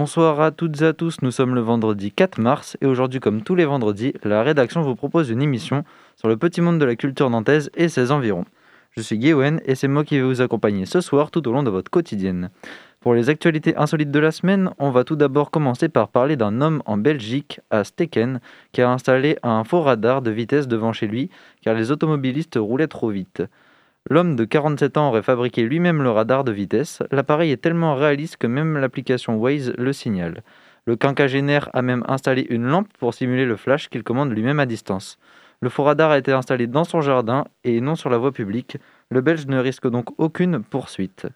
Bonsoir à toutes et à tous, nous sommes le vendredi 4 mars et aujourd'hui comme tous les vendredis, la rédaction vous propose une émission sur le petit monde de la culture nantaise et ses environs. Je suis Guéwen et c'est moi qui vais vous accompagner ce soir tout au long de votre quotidienne. Pour les actualités insolites de la semaine, on va tout d'abord commencer par parler d'un homme en Belgique, à Steken, qui a installé un faux radar de vitesse devant chez lui car les automobilistes roulaient trop vite. L'homme de 47 ans aurait fabriqué lui-même le radar de vitesse. L'appareil est tellement réaliste que même l'application Waze le signale. Le quinquagénaire a même installé une lampe pour simuler le flash qu'il commande lui-même à distance. Le faux radar a été installé dans son jardin et non sur la voie publique. Le Belge ne risque donc aucune poursuite.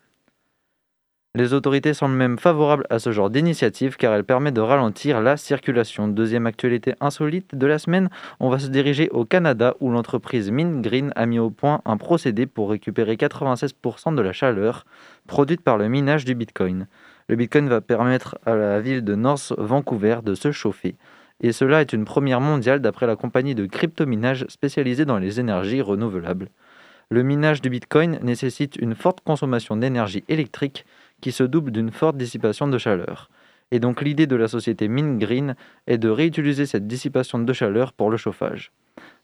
Les autorités semblent même favorables à ce genre d'initiative car elle permet de ralentir la circulation. Deuxième actualité insolite de la semaine, on va se diriger au Canada où l'entreprise Green a mis au point un procédé pour récupérer 96% de la chaleur produite par le minage du Bitcoin. Le Bitcoin va permettre à la ville de North Vancouver de se chauffer. Et cela est une première mondiale d'après la compagnie de crypto-minage spécialisée dans les énergies renouvelables. Le minage du Bitcoin nécessite une forte consommation d'énergie électrique qui se double d'une forte dissipation de chaleur. Et donc l'idée de la société Mine Green est de réutiliser cette dissipation de chaleur pour le chauffage.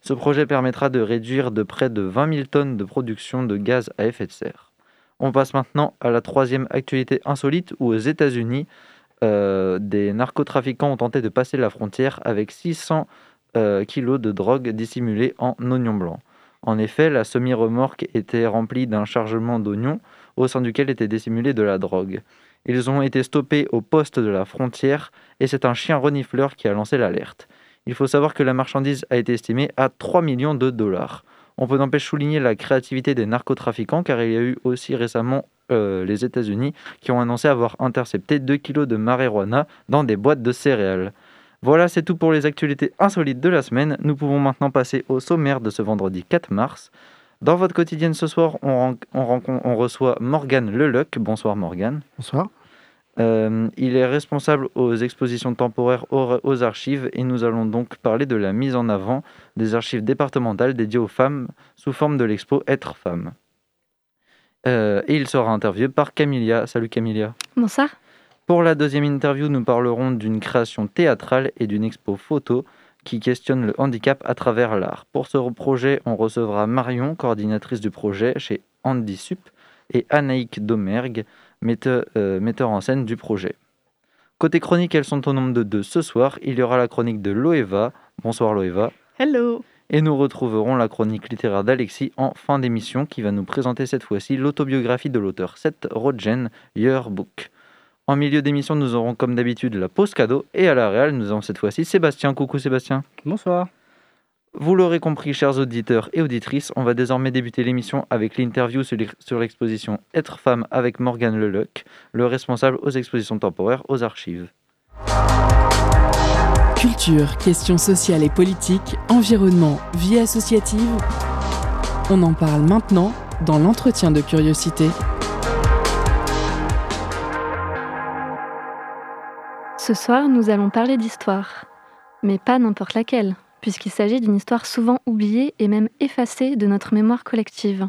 Ce projet permettra de réduire de près de 20 000 tonnes de production de gaz à effet de serre. On passe maintenant à la troisième actualité insolite où aux États-Unis, euh, des narcotrafiquants ont tenté de passer la frontière avec 600 euh, kilos de drogue dissimulée en oignons blancs. En effet, la semi-remorque était remplie d'un chargement d'oignons au sein duquel était dissimulée de la drogue. Ils ont été stoppés au poste de la frontière et c'est un chien renifleur qui a lancé l'alerte. Il faut savoir que la marchandise a été estimée à 3 millions de dollars. On peut n'empêche souligner la créativité des narcotrafiquants car il y a eu aussi récemment euh, les États-Unis qui ont annoncé avoir intercepté 2 kilos de marijuana dans des boîtes de céréales. Voilà, c'est tout pour les actualités insolites de la semaine. Nous pouvons maintenant passer au sommaire de ce vendredi 4 mars. Dans votre quotidienne ce soir, on, reçoit Morgane Leluc. Bonsoir Morgane. Bonsoir. Euh, il est responsable aux expositions temporaires aux, archives et nous allons donc parler de la mise en avant des archives départementales dédiées aux femmes sous forme de l'expo Être femme. Euh, et il sera interviewé par Camilia. Salut Camilia. Bonsoir. Pour la deuxième interview, nous parlerons d'une création théâtrale et d'une expo photo qui questionne le handicap à travers l'art. Pour ce projet, on recevra Marion, coordinatrice du projet chez Andy Sup, et Anaïk Domergue, euh, metteur, en scène du projet. Côté chronique, elles sont au nombre de deux ce soir. Il y aura la chronique de Loeva. Bonsoir Loeva. Hello. Et nous retrouverons la chronique littéraire d'Alexis en fin d'émission qui va nous présenter cette fois-ci l'autobiographie de l'auteur Seth Rodgen, Your Book. En milieu d'émission, nous aurons comme d'habitude la pause cadeau. Et à la réelle, nous avons cette fois-ci Sébastien. Coucou Sébastien. Bonsoir. Vous l'aurez compris, chers auditeurs et auditrices, on va désormais débuter l'émission avec l'interview sur l'exposition Être femme avec Morgane Leluc, le responsable aux expositions temporaires aux archives. Culture, questions sociales et politiques, environnement, vie associative. On en parle maintenant dans l'entretien de curiosité. Ce soir, nous allons parler d'histoire, mais pas n'importe laquelle, puisqu'il s'agit d'une histoire souvent oubliée et même effacée de notre mémoire collective.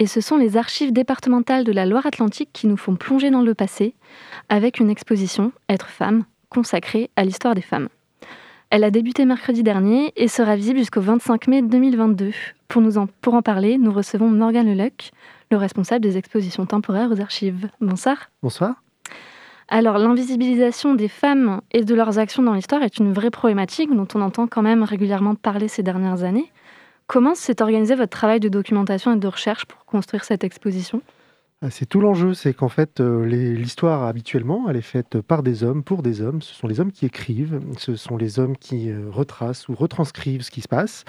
Et ce sont les archives départementales de la Loire-Atlantique qui nous font plonger dans le passé, avec une exposition Être femme, consacrée à l'histoire des femmes. Elle a débuté mercredi dernier et sera visible jusqu'au 25 mai 2022. Pour, nous en, pour en parler, nous recevons Morgane Leluc, le responsable des expositions temporaires aux archives. Bonsoir. Bonsoir. Alors, l'invisibilisation des femmes et de leurs actions dans l'histoire est une vraie problématique dont on entend quand même régulièrement parler ces dernières années. Comment s'est organisé votre travail de documentation et de recherche pour construire cette exposition? Ah, c'est tout l'enjeu, c'est qu'en fait, euh, l'histoire habituellement, elle est faite par des hommes, pour des hommes. Ce sont les hommes qui écrivent, ce sont les hommes qui euh, retracent ou retranscrivent ce qui se passe.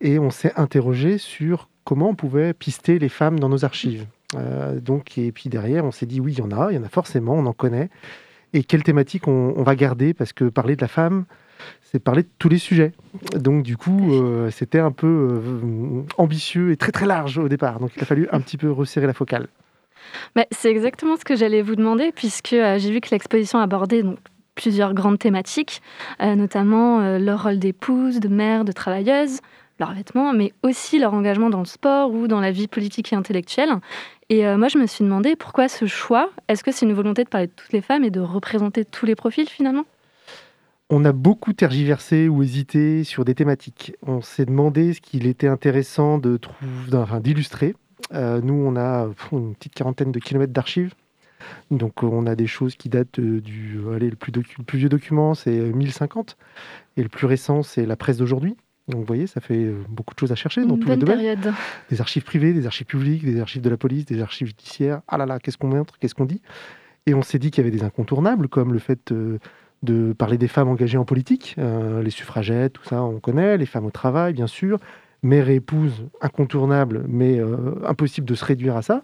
Et on s'est interrogé sur comment on pouvait pister les femmes dans nos archives. Donc, et puis derrière, on s'est dit oui, il y en a, il y en a forcément, on en connaît. Et quelle thématique on, va garder? Parce que parler de la femme, c'est parler de tous les sujets. Donc du coup, c'était un peu ambitieux et très très large au départ. Donc il a fallu un petit peu resserrer la focale. Bah, c'est exactement ce que j'allais vous demander, puisque j'ai vu que l'exposition abordait plusieurs grandes thématiques, euh, notamment euh, leur rôle d'épouse, de mère, de travailleuse, leurs vêtements, mais aussi leur engagement dans le sport ou dans la vie politique et intellectuelle. Et euh, moi, je me suis demandé pourquoi ce choix? Est-ce que c'est une volonté de parler de toutes les femmes et de représenter tous les profils finalement? On a beaucoup tergiversé ou hésité sur des thématiques. On s'est demandé ce qu'il était intéressant de d'illustrer. nous, on a une petite quarantaine de kilomètres d'archives donc on a des choses qui datent euh, du... Allez, le, plus vieux document, c'est 1050. Et le plus récent, c'est la presse d'aujourd'hui. Donc vous voyez, ça fait euh, beaucoup de choses à chercher dans tous les domaines. Période. Des archives privées, des archives publiques, des archives de la police, des archives judiciaires. Ah là là, qu'est-ce qu'on montre, qu'est-ce qu'on dit? Et on s'est dit qu'il y avait des incontournables, comme le fait euh, de parler des femmes engagées en politique, les suffragettes, tout ça, on connaît, les femmes au travail, bien sûr, mère et épouse, incontournable, mais impossible de se réduire à ça.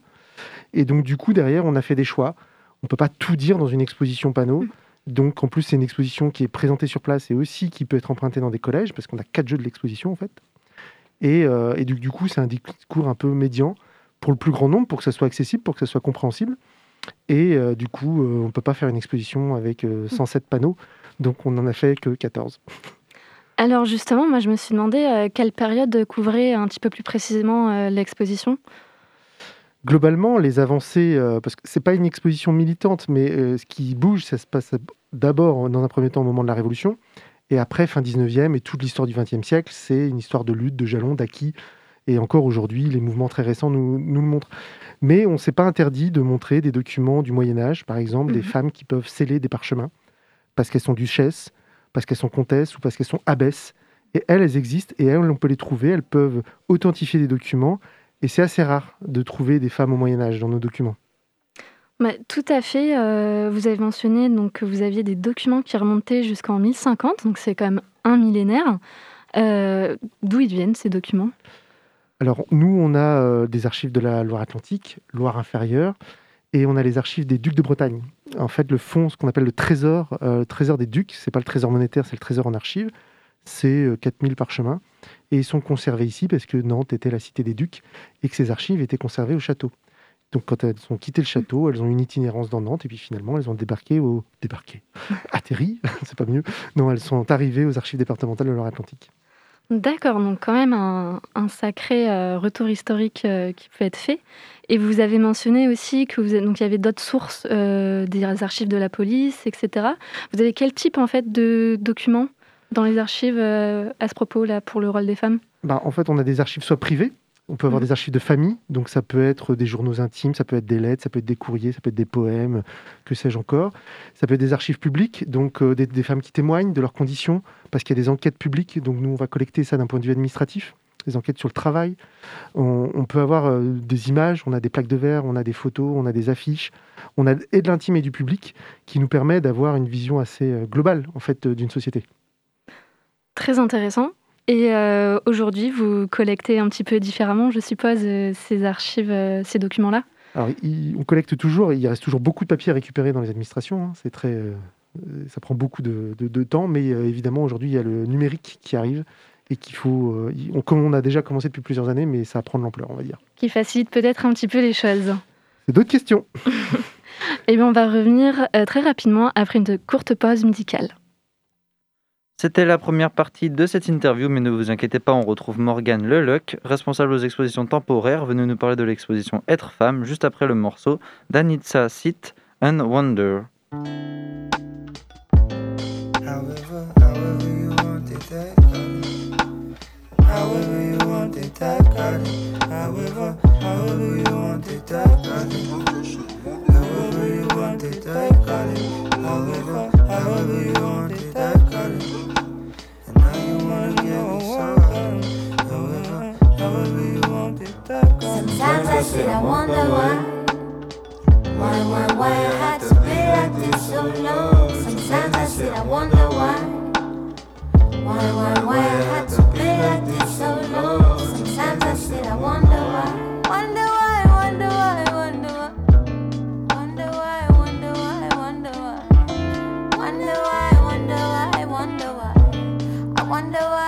Et donc, du coup, derrière, on a fait des choix. On ne peut pas tout dire dans une exposition panneau. Donc, en plus, c'est une exposition qui est présentée sur place et aussi qui peut être empruntée dans des collèges, parce qu'on a quatre jeux de l'exposition, en fait. Et, euh, du, coup, c'est un discours un peu médian pour le plus grand nombre, pour que ça soit accessible, pour que ça soit compréhensible. Et euh, du coup, euh, on ne peut pas faire une exposition avec 107 mm. panneaux, donc on n'en a fait que 14. Alors justement, moi je me suis demandé quelle période couvrait un petit peu plus précisément l'exposition? Globalement, les avancées, euh, parce que c'est pas une exposition militante, mais euh, ce qui bouge, ça se passe d'abord, dans un premier temps, au moment de la Révolution, et après, fin 19e et toute l'histoire du 20e siècle, c'est une histoire de lutte, de jalons, d'acquis. Et encore aujourd'hui, les mouvements très récents nous, nous le montrent. Mais on ne s'est pas interdit de montrer des documents du Moyen Âge, par exemple, des mhm. femmes qui peuvent sceller des parchemins, parce qu'elles sont duchesses, parce qu'elles sont comtesses ou parce qu'elles sont abbesses. Et elles, elles existent, et elles, on peut les trouver, elles peuvent authentifier des documents, et c'est assez rare de trouver des femmes au Moyen Âge dans nos documents. Bah, tout à fait. Euh, vous avez mentionné donc, que vous aviez des documents qui remontaient jusqu'en 1050, donc c'est quand même un millénaire. Euh, d'où ils viennent ces documents? Alors nous, on a euh, des archives de la Loire-Atlantique, Loire inférieure, et on a les archives des ducs de Bretagne. En fait, le fonds, ce qu'on appelle le trésor, le trésor des ducs, c'est pas le trésor monétaire, c'est le trésor en archives, c'est 4000 parchemins et ils sont conservés ici parce que Nantes était la cité des ducs et que ces archives étaient conservées au château. Donc quand elles ont quitté le château, elles ont une itinérance dans Nantes et puis finalement elles ont débarqué au débarqué, atterri, c'est pas mieux. Non, elles sont arrivées aux archives départementales de Loire-Atlantique. D'accord, donc quand même un, sacré euh, retour historique euh, qui peut être fait. Et vous avez mentionné aussi que vous donc il y avait d'autres sources, euh, des archives de la police, etc. Vous avez quel type en fait de documents dans les archives euh, à ce propos, là, pour le rôle des femmes? Bah, En fait, on a des archives soit privées, on peut avoir mhm. des archives de famille, donc ça peut être des journaux intimes, ça peut être des lettres, ça peut être des courriers, ça peut être des poèmes, que sais-je encore. Ça peut être des archives publiques, donc euh, des, femmes qui témoignent de leurs conditions, parce qu'il y a des enquêtes publiques, donc nous on va collecter ça d'un point de vue administratif, des enquêtes sur le travail. On, peut avoir euh, des images, on a des plaques de verre, on a des photos, on a des affiches, on a et de l'intime et du public, qui nous permet d'avoir une vision assez globale en fait d'une société. Très intéressant. Et euh, aujourd'hui, vous collectez un petit peu différemment, je suppose, euh, ces archives, euh, ces documents-là? Alors, on collecte toujours, il reste toujours beaucoup de papiers à récupérer dans les administrations. Hein. c'est très, ça prend beaucoup de, temps, mais évidemment, aujourd'hui, il y a le numérique qui arrive et qu'il faut, on, comme on a déjà commencé depuis plusieurs années, mais ça prend de l'ampleur, on va dire. Qui facilite peut-être un petit peu les choses. C'est d'autres questions. Eh bien, on va revenir très rapidement après une courte pause musicale. C'était la première partie de cette interview, mais ne vous inquiétez pas, on retrouve Morgane Leluc, responsable aux expositions temporaires, venu nous parler de l'exposition Être femme, juste après le morceau d'Anitza Sit and Wonder. that. Sometimes I sit and wonder why. Why, why, why I had to play like this oh so long. Sometimes I sit and wonder why. Why, why, why I had to play like this oh so long. Sometimes I sit and wonder why. Wonder why, wonder why, wonder why. Wonder why, wonder why, wonder why. Wonder why, wonder why, wonder why. I wonder why.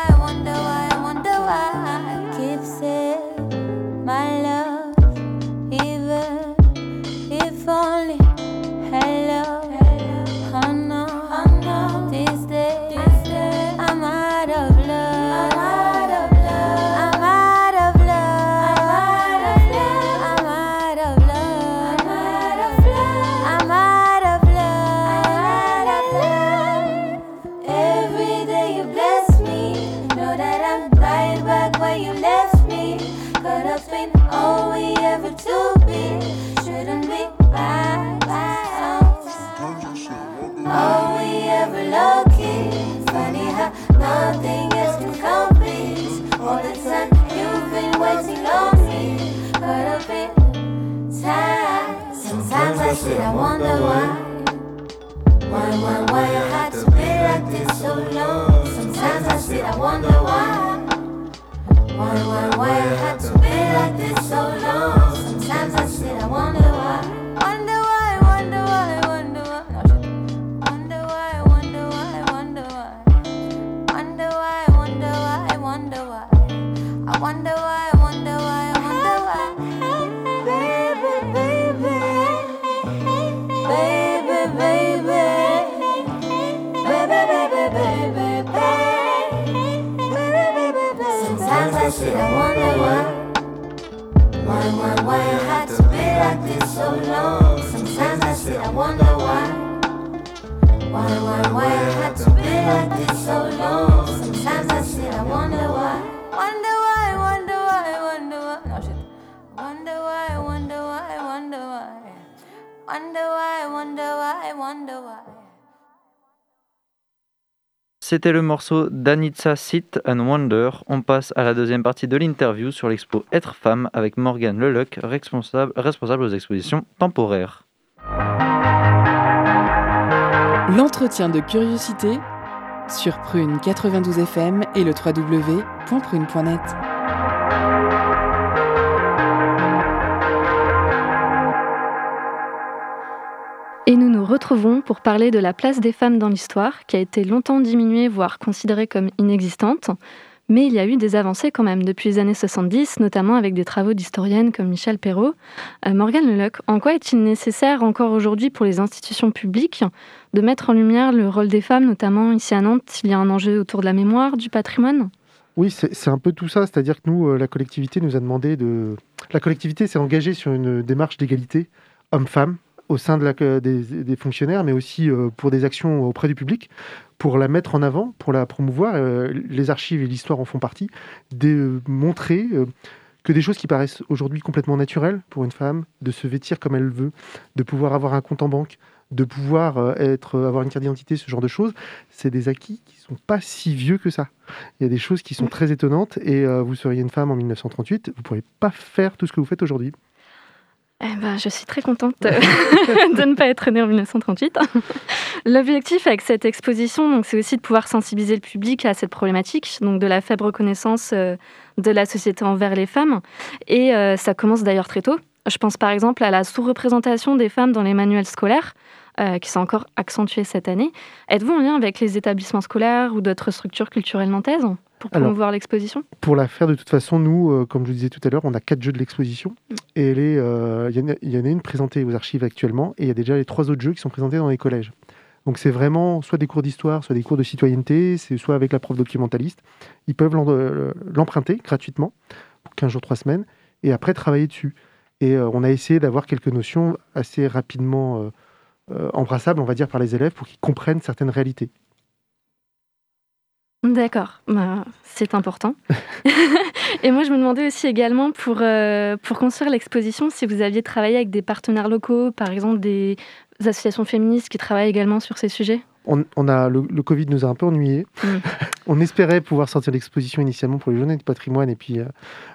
C'était le morceau d'Anitza Sit and Wonder. On passe à la deuxième partie de l'interview sur l'expo Être femme avec Morgane Leluc, responsable, responsable aux expositions temporaires. L'entretien de curiosité sur Prune 92 FM et le www.prune.net. retrouvons pour parler de la place des femmes dans l'histoire, qui a été longtemps diminuée, voire considérée comme inexistante. Mais il y a eu des avancées quand même depuis les années 70, notamment avec des travaux d'historiennes comme Michel Perrault. Euh, Morgane Leluc, en quoi est-il nécessaire encore aujourd'hui pour les institutions publiques de mettre en lumière le rôle des femmes, notamment ici à Nantes Il y a un enjeu autour de la mémoire, du patrimoine? Oui, c'est c'est un peu tout ça. C'est-à-dire que nous, euh, la collectivité nous a demandé de. La collectivité s'est engagée sur une démarche d'égalité homme-femme au sein de la, que- des, des fonctionnaires, mais aussi euh, pour des actions auprès du public, pour la mettre en avant, pour la promouvoir. Euh, les archives et l'histoire en font partie. De montrer euh, que des choses qui paraissent aujourd'hui complètement naturelles pour une femme, de se vêtir comme elle veut, de pouvoir avoir un compte en banque, de pouvoir être, avoir une carte d'identité, ce genre de choses, c'est des acquis qui sont pas si vieux que ça. Il y a des choses qui sont très étonnantes et vous seriez une femme en 1938, vous ne pourriez pas faire tout ce que vous faites aujourd'hui. Eh ben, je suis très contente de ne pas être née en 1938. L'objectif avec cette exposition, donc, c'est aussi de pouvoir sensibiliser le public à cette problématique, donc de la faible reconnaissance euh, de la société envers les femmes. Et euh, ça commence d'ailleurs très tôt. Je pense par exemple à la sous-représentation des femmes dans les manuels scolaires, euh, qui s'est encore accentuée cette année. Êtes-vous en lien avec les établissements scolaires ou d'autres structures culturelles nantaises? Pour promouvoir l'exposition? Pour la faire, de toute façon, nous, euh, comme je le disais tout à l'heure, on a quatre jeux de l'exposition. Et elle est, euh, il y en a- il y, en a une présentée aux archives actuellement, et il y a déjà les trois autres jeux qui sont présentés dans les collèges. Donc c'est vraiment soit des cours d'histoire, soit des cours de citoyenneté, soit avec la prof documentaliste. Ils peuvent euh, l'emprunter gratuitement, pour 15 jours, 3 semaines, et après travailler dessus. Et euh, on a essayé d'avoir quelques notions assez rapidement embrassables, on va dire, par les élèves pour qu'ils comprennent certaines réalités. D'accord, bah, c'est important. et moi, je me demandais aussi également pour, euh, pour construire l'exposition, si vous aviez travaillé avec des partenaires locaux, par exemple des associations féministes qui travaillent également sur ces sujets? On, on a, le, le Covid nous a un peu ennuyés. Mm. on espérait pouvoir sortir l'exposition initialement pour les journées de patrimoine et puis euh,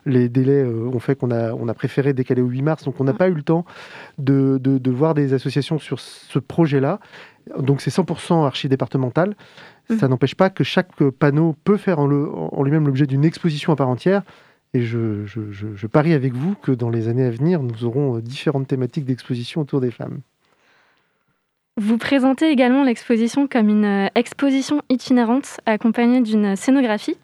les délais euh, ont fait qu'on a, on a préféré décaler au 8 mars. Donc on n'a pas eu le temps de, de- de voir des associations sur ce projet-là. Donc c'est 100% archi-départemental. Ça n'empêche pas que chaque panneau peut faire en, le- en lui-même l'objet d'une exposition à part entière. Et je, je- je- je parie avec vous que dans les années à venir, nous aurons euh, différentes thématiques d'exposition autour des femmes. Vous présentez également l'exposition comme une euh, exposition itinérante accompagnée d'une scénographie.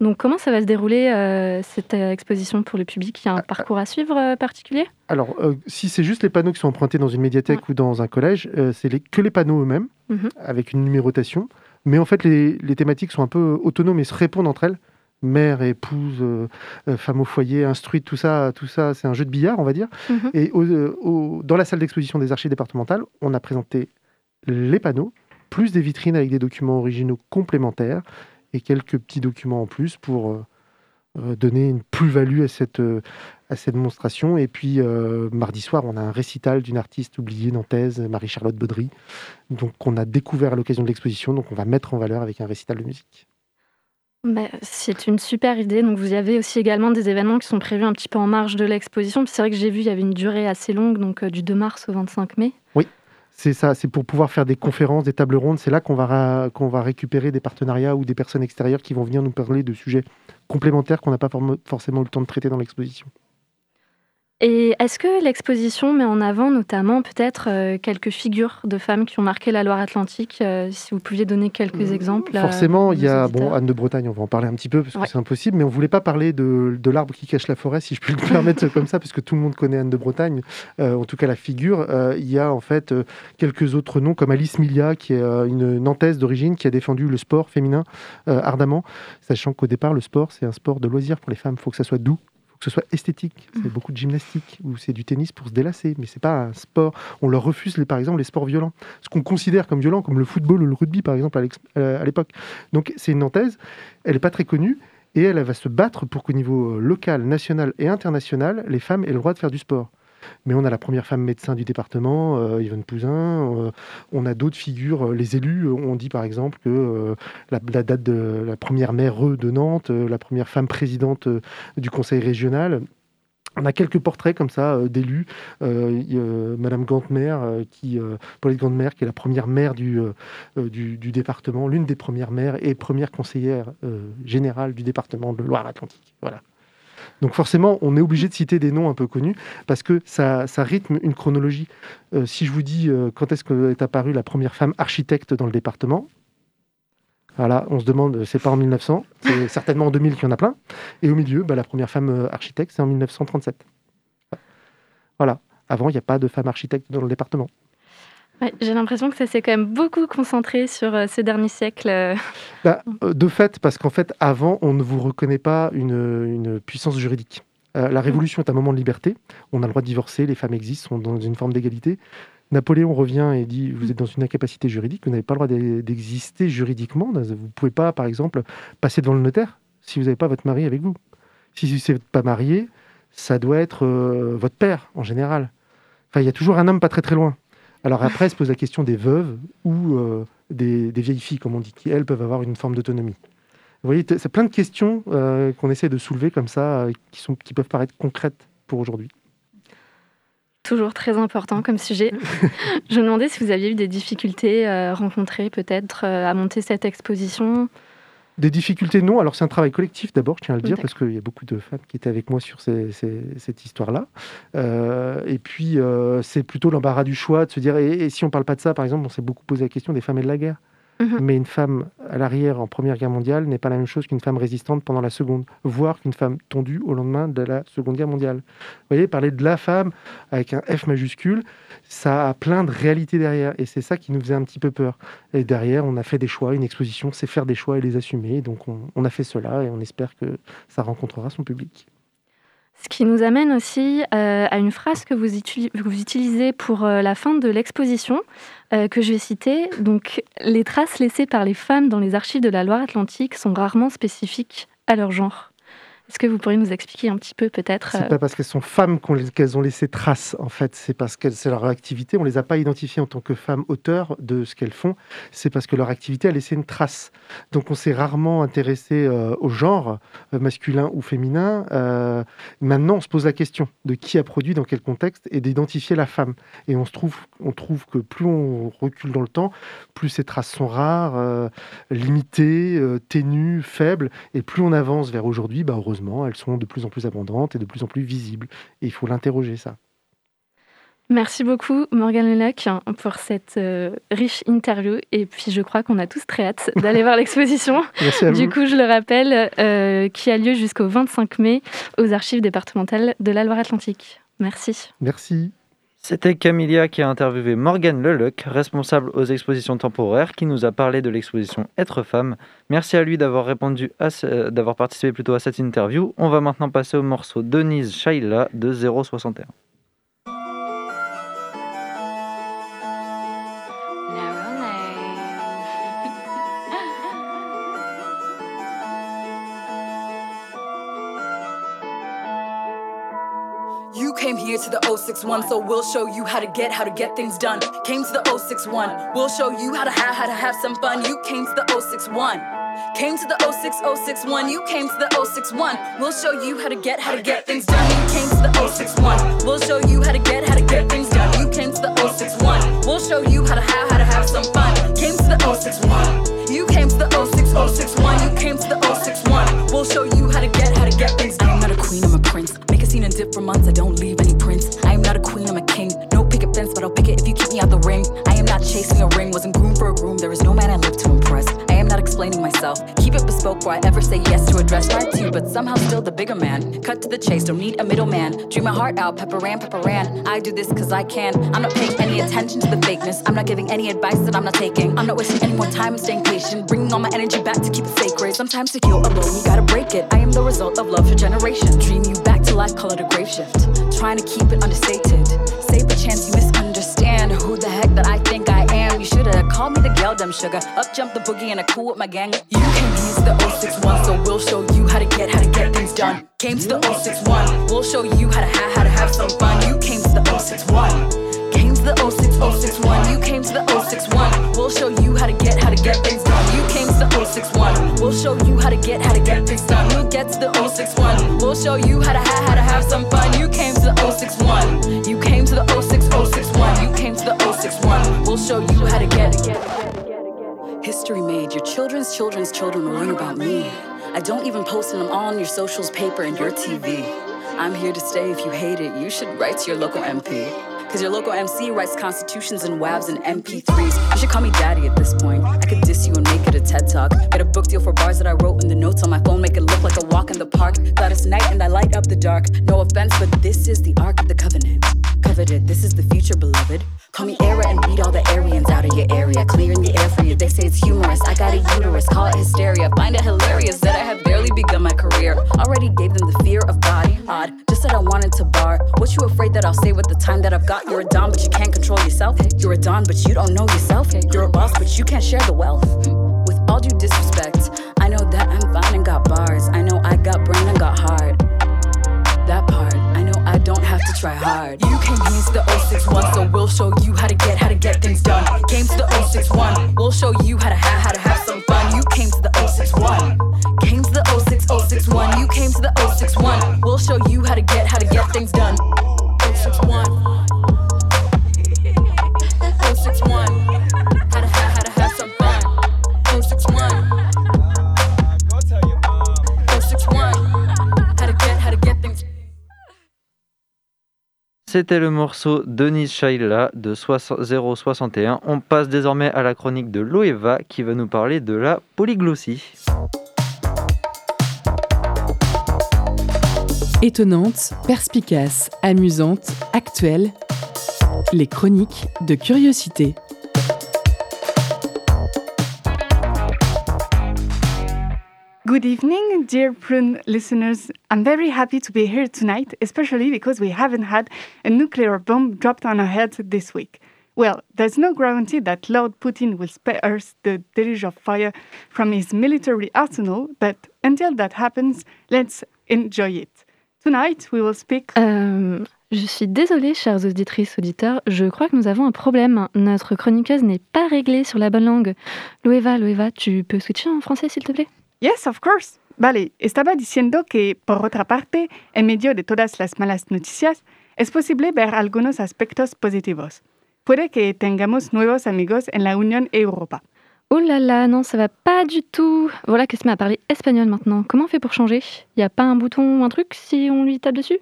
Donc comment ça va se dérouler euh, cette exposition pour le public? Il y a un parcours à suivre euh, particulier? Alors, euh, si c'est juste les panneaux qui sont empruntés dans une médiathèque ou dans un collège, c'est les- que les panneaux eux-mêmes, Mhm. avec une numérotation. Mais en fait, les, les thématiques sont un peu autonomes et se répondent entre elles. Mère, épouse, euh, euh, femme au foyer, instruite, tout ça, tout ça, c'est un jeu de billard, on va dire. Mhm. Et au- euh, au- dans la salle d'exposition des archives départementales, on a présenté les panneaux, plus des vitrines avec des documents originaux complémentaires et quelques petits documents en plus pour euh, donner une plus-value à cette, euh, à cette démonstration. Et puis, euh, mardi soir, on a un récital d'une artiste oubliée nantaise, Marie-Charlotte Baudry, donc qu'on a découvert à l'occasion de l'exposition, donc on va mettre en valeur avec un récital de musique. Bah, c'est une super idée. Donc, vous y avez aussi également des événements qui sont prévus un petit peu en marge de l'exposition. C'est vrai que j'ai vu, il y avait une durée assez longue, donc euh, du 2 mars au 25 mai. C'est ça, c'est pour pouvoir faire des conférences, des tables rondes. C'est là qu'on va, qu'on va récupérer des partenariats ou des personnes extérieures qui vont venir nous parler de sujets complémentaires qu'on n'a pas forcément eu le temps de traiter dans l'exposition. Et est-ce que l'exposition met en avant notamment peut-être euh, quelques figures de femmes qui ont marqué la Loire-Atlantique euh, Si vous pouviez donner quelques exemples. à Forcément, il y a bon, Anne de Bretagne, on va en parler un petit peu parce que Ouais. c'est impossible, mais on voulait pas parler de, de l'arbre qui cache la forêt, si je puis le permettre comme ça, parce que tout le monde connaît Anne de Bretagne, euh, en tout cas la figure. Euh, il y a en fait euh, quelques autres noms comme Alice Milia, qui est euh, une Nantaise d'origine, qui a défendu le sport féminin euh, ardemment, sachant qu'au départ, le sport, c'est un sport de loisir pour les femmes. Il faut que ça soit doux. Faut que ce soit esthétique, c'est beaucoup de gymnastique ou c'est du tennis pour se délasser, mais c'est pas un sport. On leur refuse, les, par exemple, les sports violents, ce qu'on considère comme violent, comme le football ou le rugby, par exemple, à l'époque. Donc c'est une Nantaise, elle n'est pas très connue, et elle, elle va se battre pour qu'au niveau euh, local, national et international, les femmes aient le droit de faire du sport. Mais on a la première femme médecin du département, euh, Yvonne Pouzin. euh, on a d'autres figures. euh, les élus, on dit par exemple que la, date de la première maire de Nantes, la première femme présidente du conseil régional. On a quelques portraits comme ça d'élus. Madame Gantemer, qui, qui est la première maire du, du, du département, l'une des premières maires et première conseillère générale du département de Loire-Atlantique. Voilà. Donc forcément, on est obligé de citer des noms un peu connus parce que ça, rythme une chronologie. Euh, si je vous dis euh, quand est-ce qu'est apparue la première femme architecte dans le département, voilà, on se demande, c'est pas en 1900, c'est certainement en 2000 qu'il y en a plein. Et au milieu, bah, la première femme euh, architecte, c'est en 1937. Voilà. Avant, il n'y a pas de femme architecte dans le département. J'ai l'impression que ça s'est quand même beaucoup concentré sur euh, ce dernier siècle. euh. Bah, euh, de fait, parce qu'en fait, avant, on ne vous reconnaît pas une, une puissance juridique. Euh, la Révolution est un moment de liberté. On a le droit de divorcer, les femmes existent, sont dans une forme d'égalité. Napoléon revient et dit Vous êtes dans une incapacité juridique, vous n'avez pas le droit d'e- d'exister juridiquement. Vous ne pouvez pas, par exemple, passer devant le notaire si vous n'avez pas votre mari avec vous. Si vous n'êtes pas marié, ça doit être votre père, en général. Enfin, il y a toujours un homme pas très très loin. Alors après, se pose la question des veuves ou euh, des, des vieilles filles, comme on dit, qui, elles, peuvent avoir une forme d'autonomie. Vous voyez, c'est plein de questions euh, qu'on essaie de soulever comme ça, euh, qui, sont, qui peuvent paraître concrètes pour aujourd'hui. Toujours très important comme sujet. Je me demandais si vous aviez eu des difficultés rencontrées peut-être à monter cette exposition. Des difficultés, non. Alors, c'est un travail collectif d'abord, je tiens à le dire, parce qu'il y a beaucoup de femmes qui étaient avec moi sur ces- ces- cette histoire-là. Euh, et puis, euh, c'est plutôt l'embarras du choix de se dire, et, et si on ne parle pas de ça, par exemple, on s'est beaucoup posé la question des femmes et de la guerre. Mhm. Mais une femme à l'arrière en Première Guerre mondiale n'est pas la même chose qu'une femme résistante pendant la Seconde, voire qu'une femme tondue au lendemain de la Seconde Guerre mondiale. Vous voyez, parler de la femme avec un F majuscule, ça a plein de réalités derrière. Et c'est ça qui nous faisait un petit peu peur. Et derrière, on a fait des choix. Une exposition, c'est faire des choix et les assumer. Donc, on, on a fait cela et on espère que ça rencontrera son public. Ce qui nous amène aussi euh, à une phrase que vous, utili- vous utilisez pour euh, la fin de l'exposition, euh, que je vais citer. Les traces laissées par les femmes dans les archives de la Loire-Atlantique sont rarement spécifiques à leur genre. Est-ce que vous pourriez nous expliquer un petit peu peut-être C'est euh, pas parce qu'elles sont femmes qu'elles ont laissé trace, en fait. C'est parce que c'est leur activité. On les a pas identifiées en tant que femmes auteurs de ce qu'elles font. C'est parce que leur activité a laissé une trace. Donc on s'est rarement intéressé euh, au genre, euh, masculin ou féminin. Euh, maintenant, on se pose la question de qui a produit, dans quel contexte, et d'identifier la femme. Et on se trouve, on trouve que plus on recule dans le temps, plus ces traces sont rares, limitées, ténues, faibles. Et plus on avance vers aujourd'hui, bah, heureusement, elles sont de plus en plus abondantes et de plus en plus visibles. Et il faut l'interroger, ça. Merci beaucoup Morgane Leluc pour cette euh, riche interview. Et puis je crois qu'on a tous très hâte d'aller voir l'exposition. Merci à Du coup, je le rappelle, euh, qui a lieu jusqu'au 25 mai aux archives départementales de la Loire-Atlantique. Merci. Merci. C'était Camilia qui a interviewé Morgane Leluc, responsable aux expositions temporaires, qui nous a parlé de l'exposition Être femme. Merci à lui d'avoir participé plutôt à cette interview. On va maintenant passer au morceau Denise Shaila de 061. Here to the 061, so we'll show you how to get how to get things done. Came to the 061, we'll show you how to have how to have some fun. You came to the 061. Came to the 06061, you came to the 061. We'll show you how to get, how to get things done. You came to the 061. We'll show you how to get, how to get things done. You came to the 061. We'll show you how to have, how to have some fun. Came to the 061. You came to the 06061. You came to the 061. We'll show you how to get, how to get things done. I am not a queen, I'm a prince. Make a scene and dip for months, I don't leave out the ring. I am not chasing a ring, wasn't groomed for a groom. There is no man I live to impress. I am not explaining myself. Keep it bespoke before I ever say yes to a dress. my two, but somehow still the bigger man. Cut to the chase, don't need a middleman. Dream my heart out, pepper ran, pepper ran. I do this cause I can. I'm not paying any attention to the fakeness. I'm not giving any advice that I'm not taking. I'm not wasting any more time, I'm staying patient. Bringing all my energy back to keep it sacred. Sometimes to heal alone, you gotta break it. I am the result of love for generations. Dream you back to life, call it a grave shift. Trying to keep it understated. Save a chance you who the heck that I think I am. You should've called me the girl, dumb sugar. Up jump the boogie and I cool with my gang. You here to the 061, so we'll show you how to get, how to get things done. Came to the 061, we'll show you how to have, how to have some fun. You came to the 061. Came to the 06061, you came to the 061. We'll show you how to get, how to get things done. You came to the 061. We'll show you how to get, how to get things done. We'll get to the 061. We'll show you how to have, how to have some fun. You came to the 061. You came to the 06061. You came to the 061. We'll show you how to get, History made. Your children's children's children will learn about me. I don't even post them all on your socials, paper, and your TV. I'm here to stay. If you hate it, you should write to your local MP. Cause your local MC writes constitutions and WAVs and MP3s. You should call me daddy at this point. I could diss you and make it a TED talk. Get a book deal for bars that I wrote in the notes on my phone, make it look like a walk in the park. Gladys Knight and I light up the dark. No offense, but this is the Ark of the Covenant. Coveted, this is the future, beloved. Call me Era and beat all the Aryans out of your area. Clearing the air for you. They say it's humorous. I got a uterus, call it hysteria. Find it hilarious that I have barely begun my career. Already gave them the fear of God. Odd, just said I wanted to bar. What you afraid that I'll say with the time that I've got? You're a Don, but you can't control yourself. You're a Don, but you don't know yourself. You're a boss, but you can't share the wealth. With all due disrespect, I know that I'm fine and got bars. I know I got brain and got hard. Try hard. You came here to the 061, so we'll show you how to get, how to get things done. Came to the 061, we'll show you how to have, how to have some fun. You came to the 061. Came to the 06061, you came to the 061. We'll show you how to get, how to get things done. 061. 061. C'était le morceau Denise Shaila de 60 061. On passe désormais à la chronique de Loeva qui va nous parler de la polyglossie. Étonnante, perspicace, amusante, actuelle. Les chroniques de curiosité. Good evening, dear Prune listeners. I'm very happy to be here tonight, especially because we haven't had a nuclear bomb dropped on our heads this week. Well, there's no guarantee that Lord Putin will spare us the deluge of fire from his military arsenal, but until that happens, let's enjoy it. Tonight, we will speak. Euh, je suis désolée, chères auditrices, auditeurs, je crois que nous avons un problème. Notre chroniqueuse n'est pas réglée sur la bonne langue. Loeva, Loeva, tu peux switcher en français, s'il te plaît Yes, of course. Vale, estaba diciendo que, por otra parte, en medio de todas las malas noticias, es posible ver algunos aspectos positivos. Puede que tengamos nuevos amigos en la Unión Europa. Oh là là, non, ça va pas du tout. Voilà que à parler espagnol maintenant. Comment on fait pour changer? Il y a pas un bouton ou un truc si on lui tape dessus?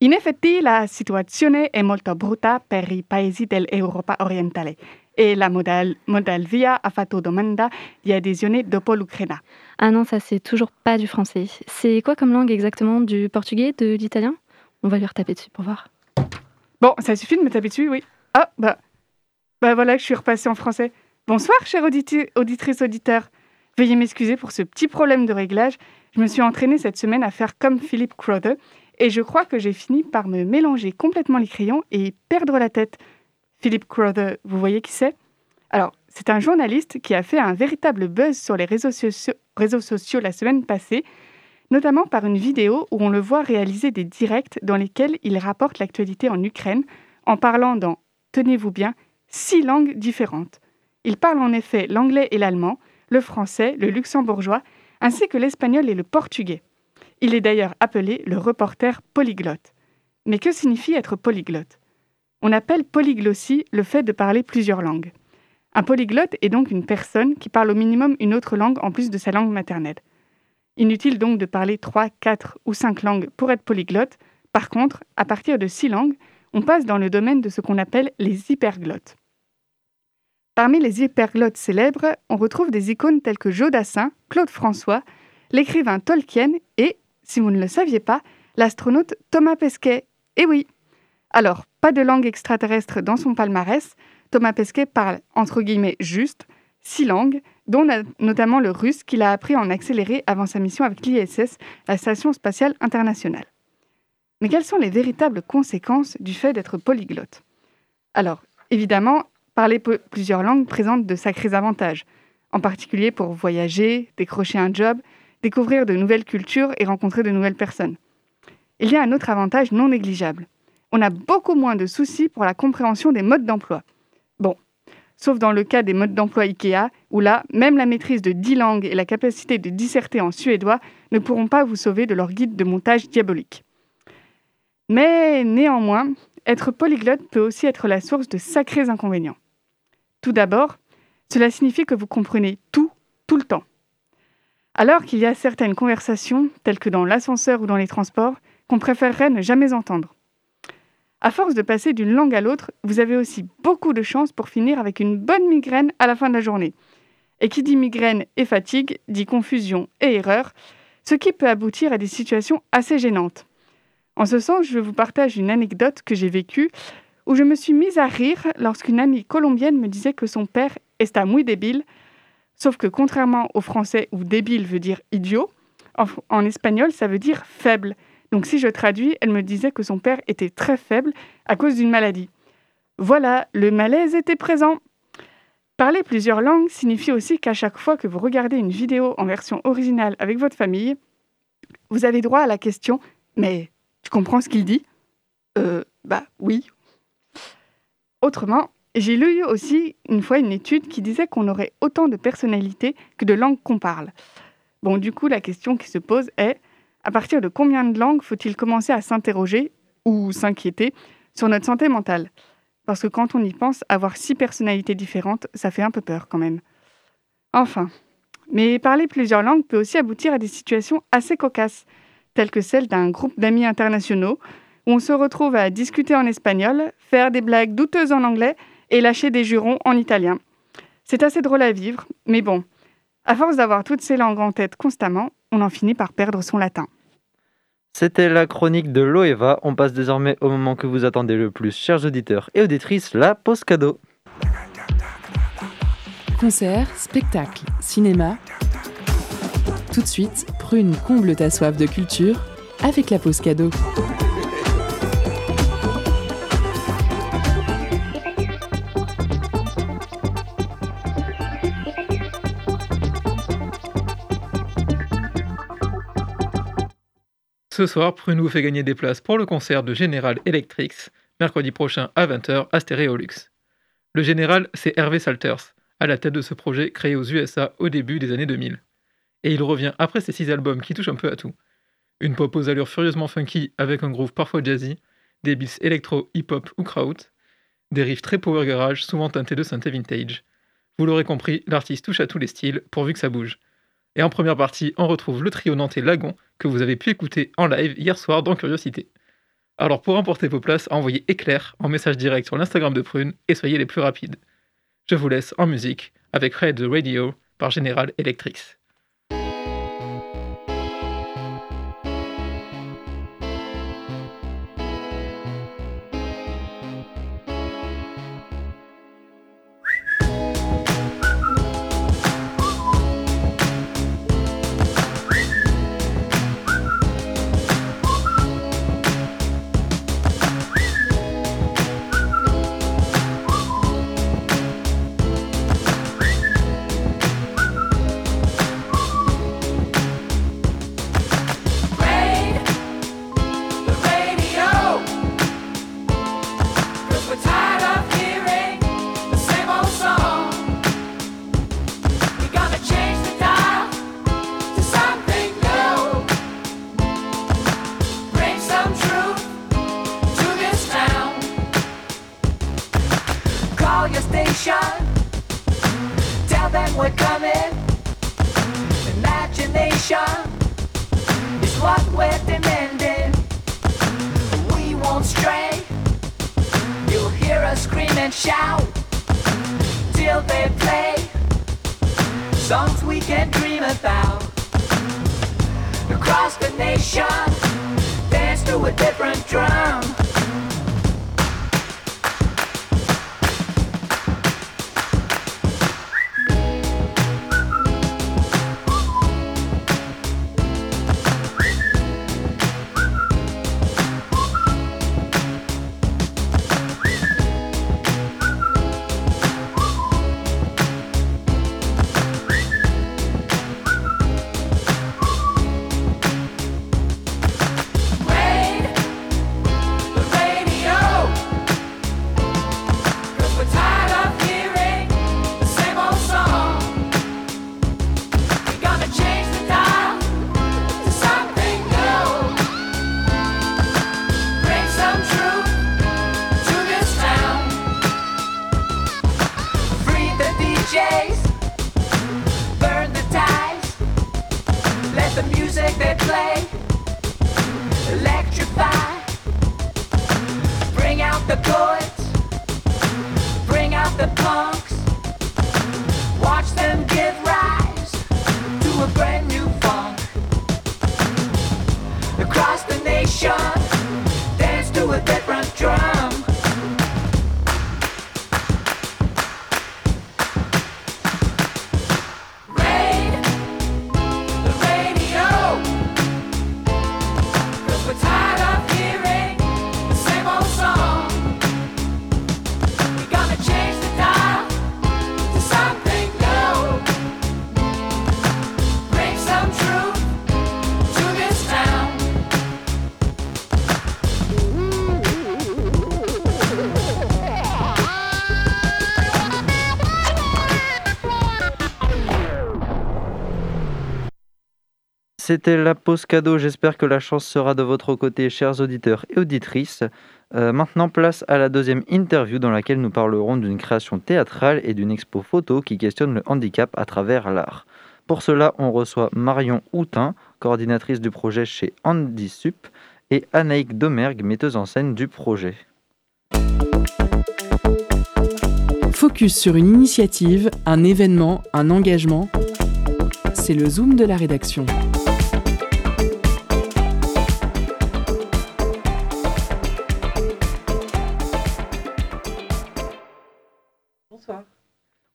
In effetti, la situazione è molto brutta per i paesi dell'Europa orientale e la Modal- Moldavia ha fatto domanda di adesione dopo l'Ucraina. Ah non, ça c'est toujours pas du français. C'est quoi comme langue exactement Du portugais De l'italien? On va lui retaper dessus pour voir. Bon, ça suffit de me taper dessus, oui. Ah, bah, bah voilà que je suis repassée en français. Bonsoir, chère auditrice, auditeur. Veuillez m'excuser pour ce petit problème de réglage. Je me suis entraînée cette semaine à faire comme Philip Crowther et je crois que j'ai fini par me mélanger complètement les crayons et perdre la tête. Philip Crowther, vous voyez qui c'est? Alors, c'est un journaliste qui a fait un véritable buzz sur les réseaux sociaux, réseaux sociaux la semaine passée, notamment par une vidéo où on le voit réaliser des directs dans lesquels il rapporte l'actualité en Ukraine en parlant dans, tenez-vous bien, six langues différentes. Il parle en effet l'anglais et l'allemand, le français, le luxembourgeois, ainsi que l'espagnol et le portugais. Il est d'ailleurs appelé le reporter polyglotte. Mais que signifie être polyglotte? On appelle polyglossie le fait de parler plusieurs langues. Un polyglotte est donc une personne qui parle au minimum une autre langue en plus de sa langue maternelle. Inutile donc de parler 3, 4 ou 5 langues pour être polyglotte. Par contre, à partir de 6 langues, on passe dans le domaine de ce qu'on appelle les hyperglottes. Parmi les hyperglottes célèbres, on retrouve des icônes telles que Jodassin, Claude François, l'écrivain Tolkien et, si vous ne le saviez pas, l'astronaute Thomas Pesquet. Eh oui Alors, pas de langue extraterrestre dans son palmarès, Thomas Pesquet parle, entre guillemets, juste, six langues, dont notamment le russe qu'il a appris en accéléré avant sa mission avec l'ISS, la Station spatiale internationale. Mais quelles sont les véritables conséquences du fait d'être polyglotte? Alors, évidemment, parler plusieurs langues présente de sacrés avantages, en particulier pour voyager, décrocher un job, découvrir de nouvelles cultures et rencontrer de nouvelles personnes. Il y a un autre avantage non négligeable. On a beaucoup moins de soucis pour la compréhension des modes d'emploi. Bon, sauf dans le cas des modes d'emploi IKEA, où là, même la maîtrise de 10 langues et la capacité de disserter en suédois ne pourront pas vous sauver de leur guide de montage diabolique. Mais néanmoins, être polyglotte peut aussi être la source de sacrés inconvénients. Tout d'abord, cela signifie que vous comprenez tout, tout le temps. Alors qu'il y a certaines conversations, telles que dans l'ascenseur ou dans les transports, qu'on préférerait ne jamais entendre. À force de passer d'une langue à l'autre, vous avez aussi beaucoup de chances pour finir avec une bonne migraine à la fin de la journée. Et qui dit migraine et fatigue dit confusion et erreur, ce qui peut aboutir à des situations assez gênantes. En ce sens, je vous partage une anecdote que j'ai vécue où je me suis mise à rire lorsqu'une amie colombienne me disait que son père est muy débile, sauf que contrairement au français où débile veut dire idiot, en espagnol ça veut dire faible. Donc si je traduis, elle me disait que son père était très faible à cause d'une maladie. Voilà, le malaise était présent. Parler plusieurs langues signifie aussi qu'à chaque fois que vous regardez une vidéo en version originale avec votre famille, vous avez droit à la question Mais tu comprends ce qu'il dit? Euh, bah oui. Autrement, j'ai lu aussi une fois une étude qui disait qu'on aurait autant de personnalités que de langues qu'on parle. Bon, du coup, la question qui se pose est à partir de combien de langues faut-il commencer à s'interroger ou s'inquiéter sur notre santé mentale? Parce que quand on y pense, avoir six personnalités différentes, ça fait un peu peur quand même. Enfin, mais parler plusieurs langues peut aussi aboutir à des situations assez cocasses, telles que celle d'un groupe d'amis internationaux, où on se retrouve à discuter en espagnol, faire des blagues douteuses en anglais et lâcher des jurons en italien. C'est assez drôle à vivre, mais bon, à force d'avoir toutes ces langues en tête constamment, on en finit par perdre son latin. C'était la chronique de Loeva. On passe désormais au moment que vous attendez le plus, chers auditeurs et auditrices, la pause cadeau. Concert, spectacle, cinéma. Tout de suite, Prune comble ta soif de culture avec la pause cadeau. Ce soir, Prune vous fait gagner des places pour le concert de General Electrics, mercredi prochain à 20h à Stéréolux. Le général, c'est Hervé Salters, à la tête de ce projet créé aux USA au début des années 2000. Et il revient après ses six albums qui touchent un peu à tout. Une pop aux allures furieusement funky avec un groove parfois jazzy, des beats électro, hip-hop ou kraut, des riffs très power garage souvent teintés de synthé vintage. Vous l'aurez compris, l'artiste touche à tous les styles pourvu que ça bouge. Et en première partie, on retrouve le trio nantais Lagon que vous avez pu écouter en live hier soir dans Curiosité. Alors pour emporter vos places, envoyez éclair en message direct sur l'Instagram de Prune et soyez les plus rapides. Je vous laisse en musique avec Red Radio par General Electrics. C'était la pause cadeau. J'espère que la chance sera de votre côté, chers auditeurs et auditrices. Euh, maintenant, place à la deuxième interview dans laquelle nous parlerons d'une création théâtrale et d'une expo photo qui questionne le handicap à travers l'art. Pour cela, on reçoit Marion Houtin, coordinatrice du projet chez Andy Sup, et Anaïk Domergue, metteuse en scène du projet. Focus sur une initiative, un événement, un engagement. C'est le zoom de la rédaction.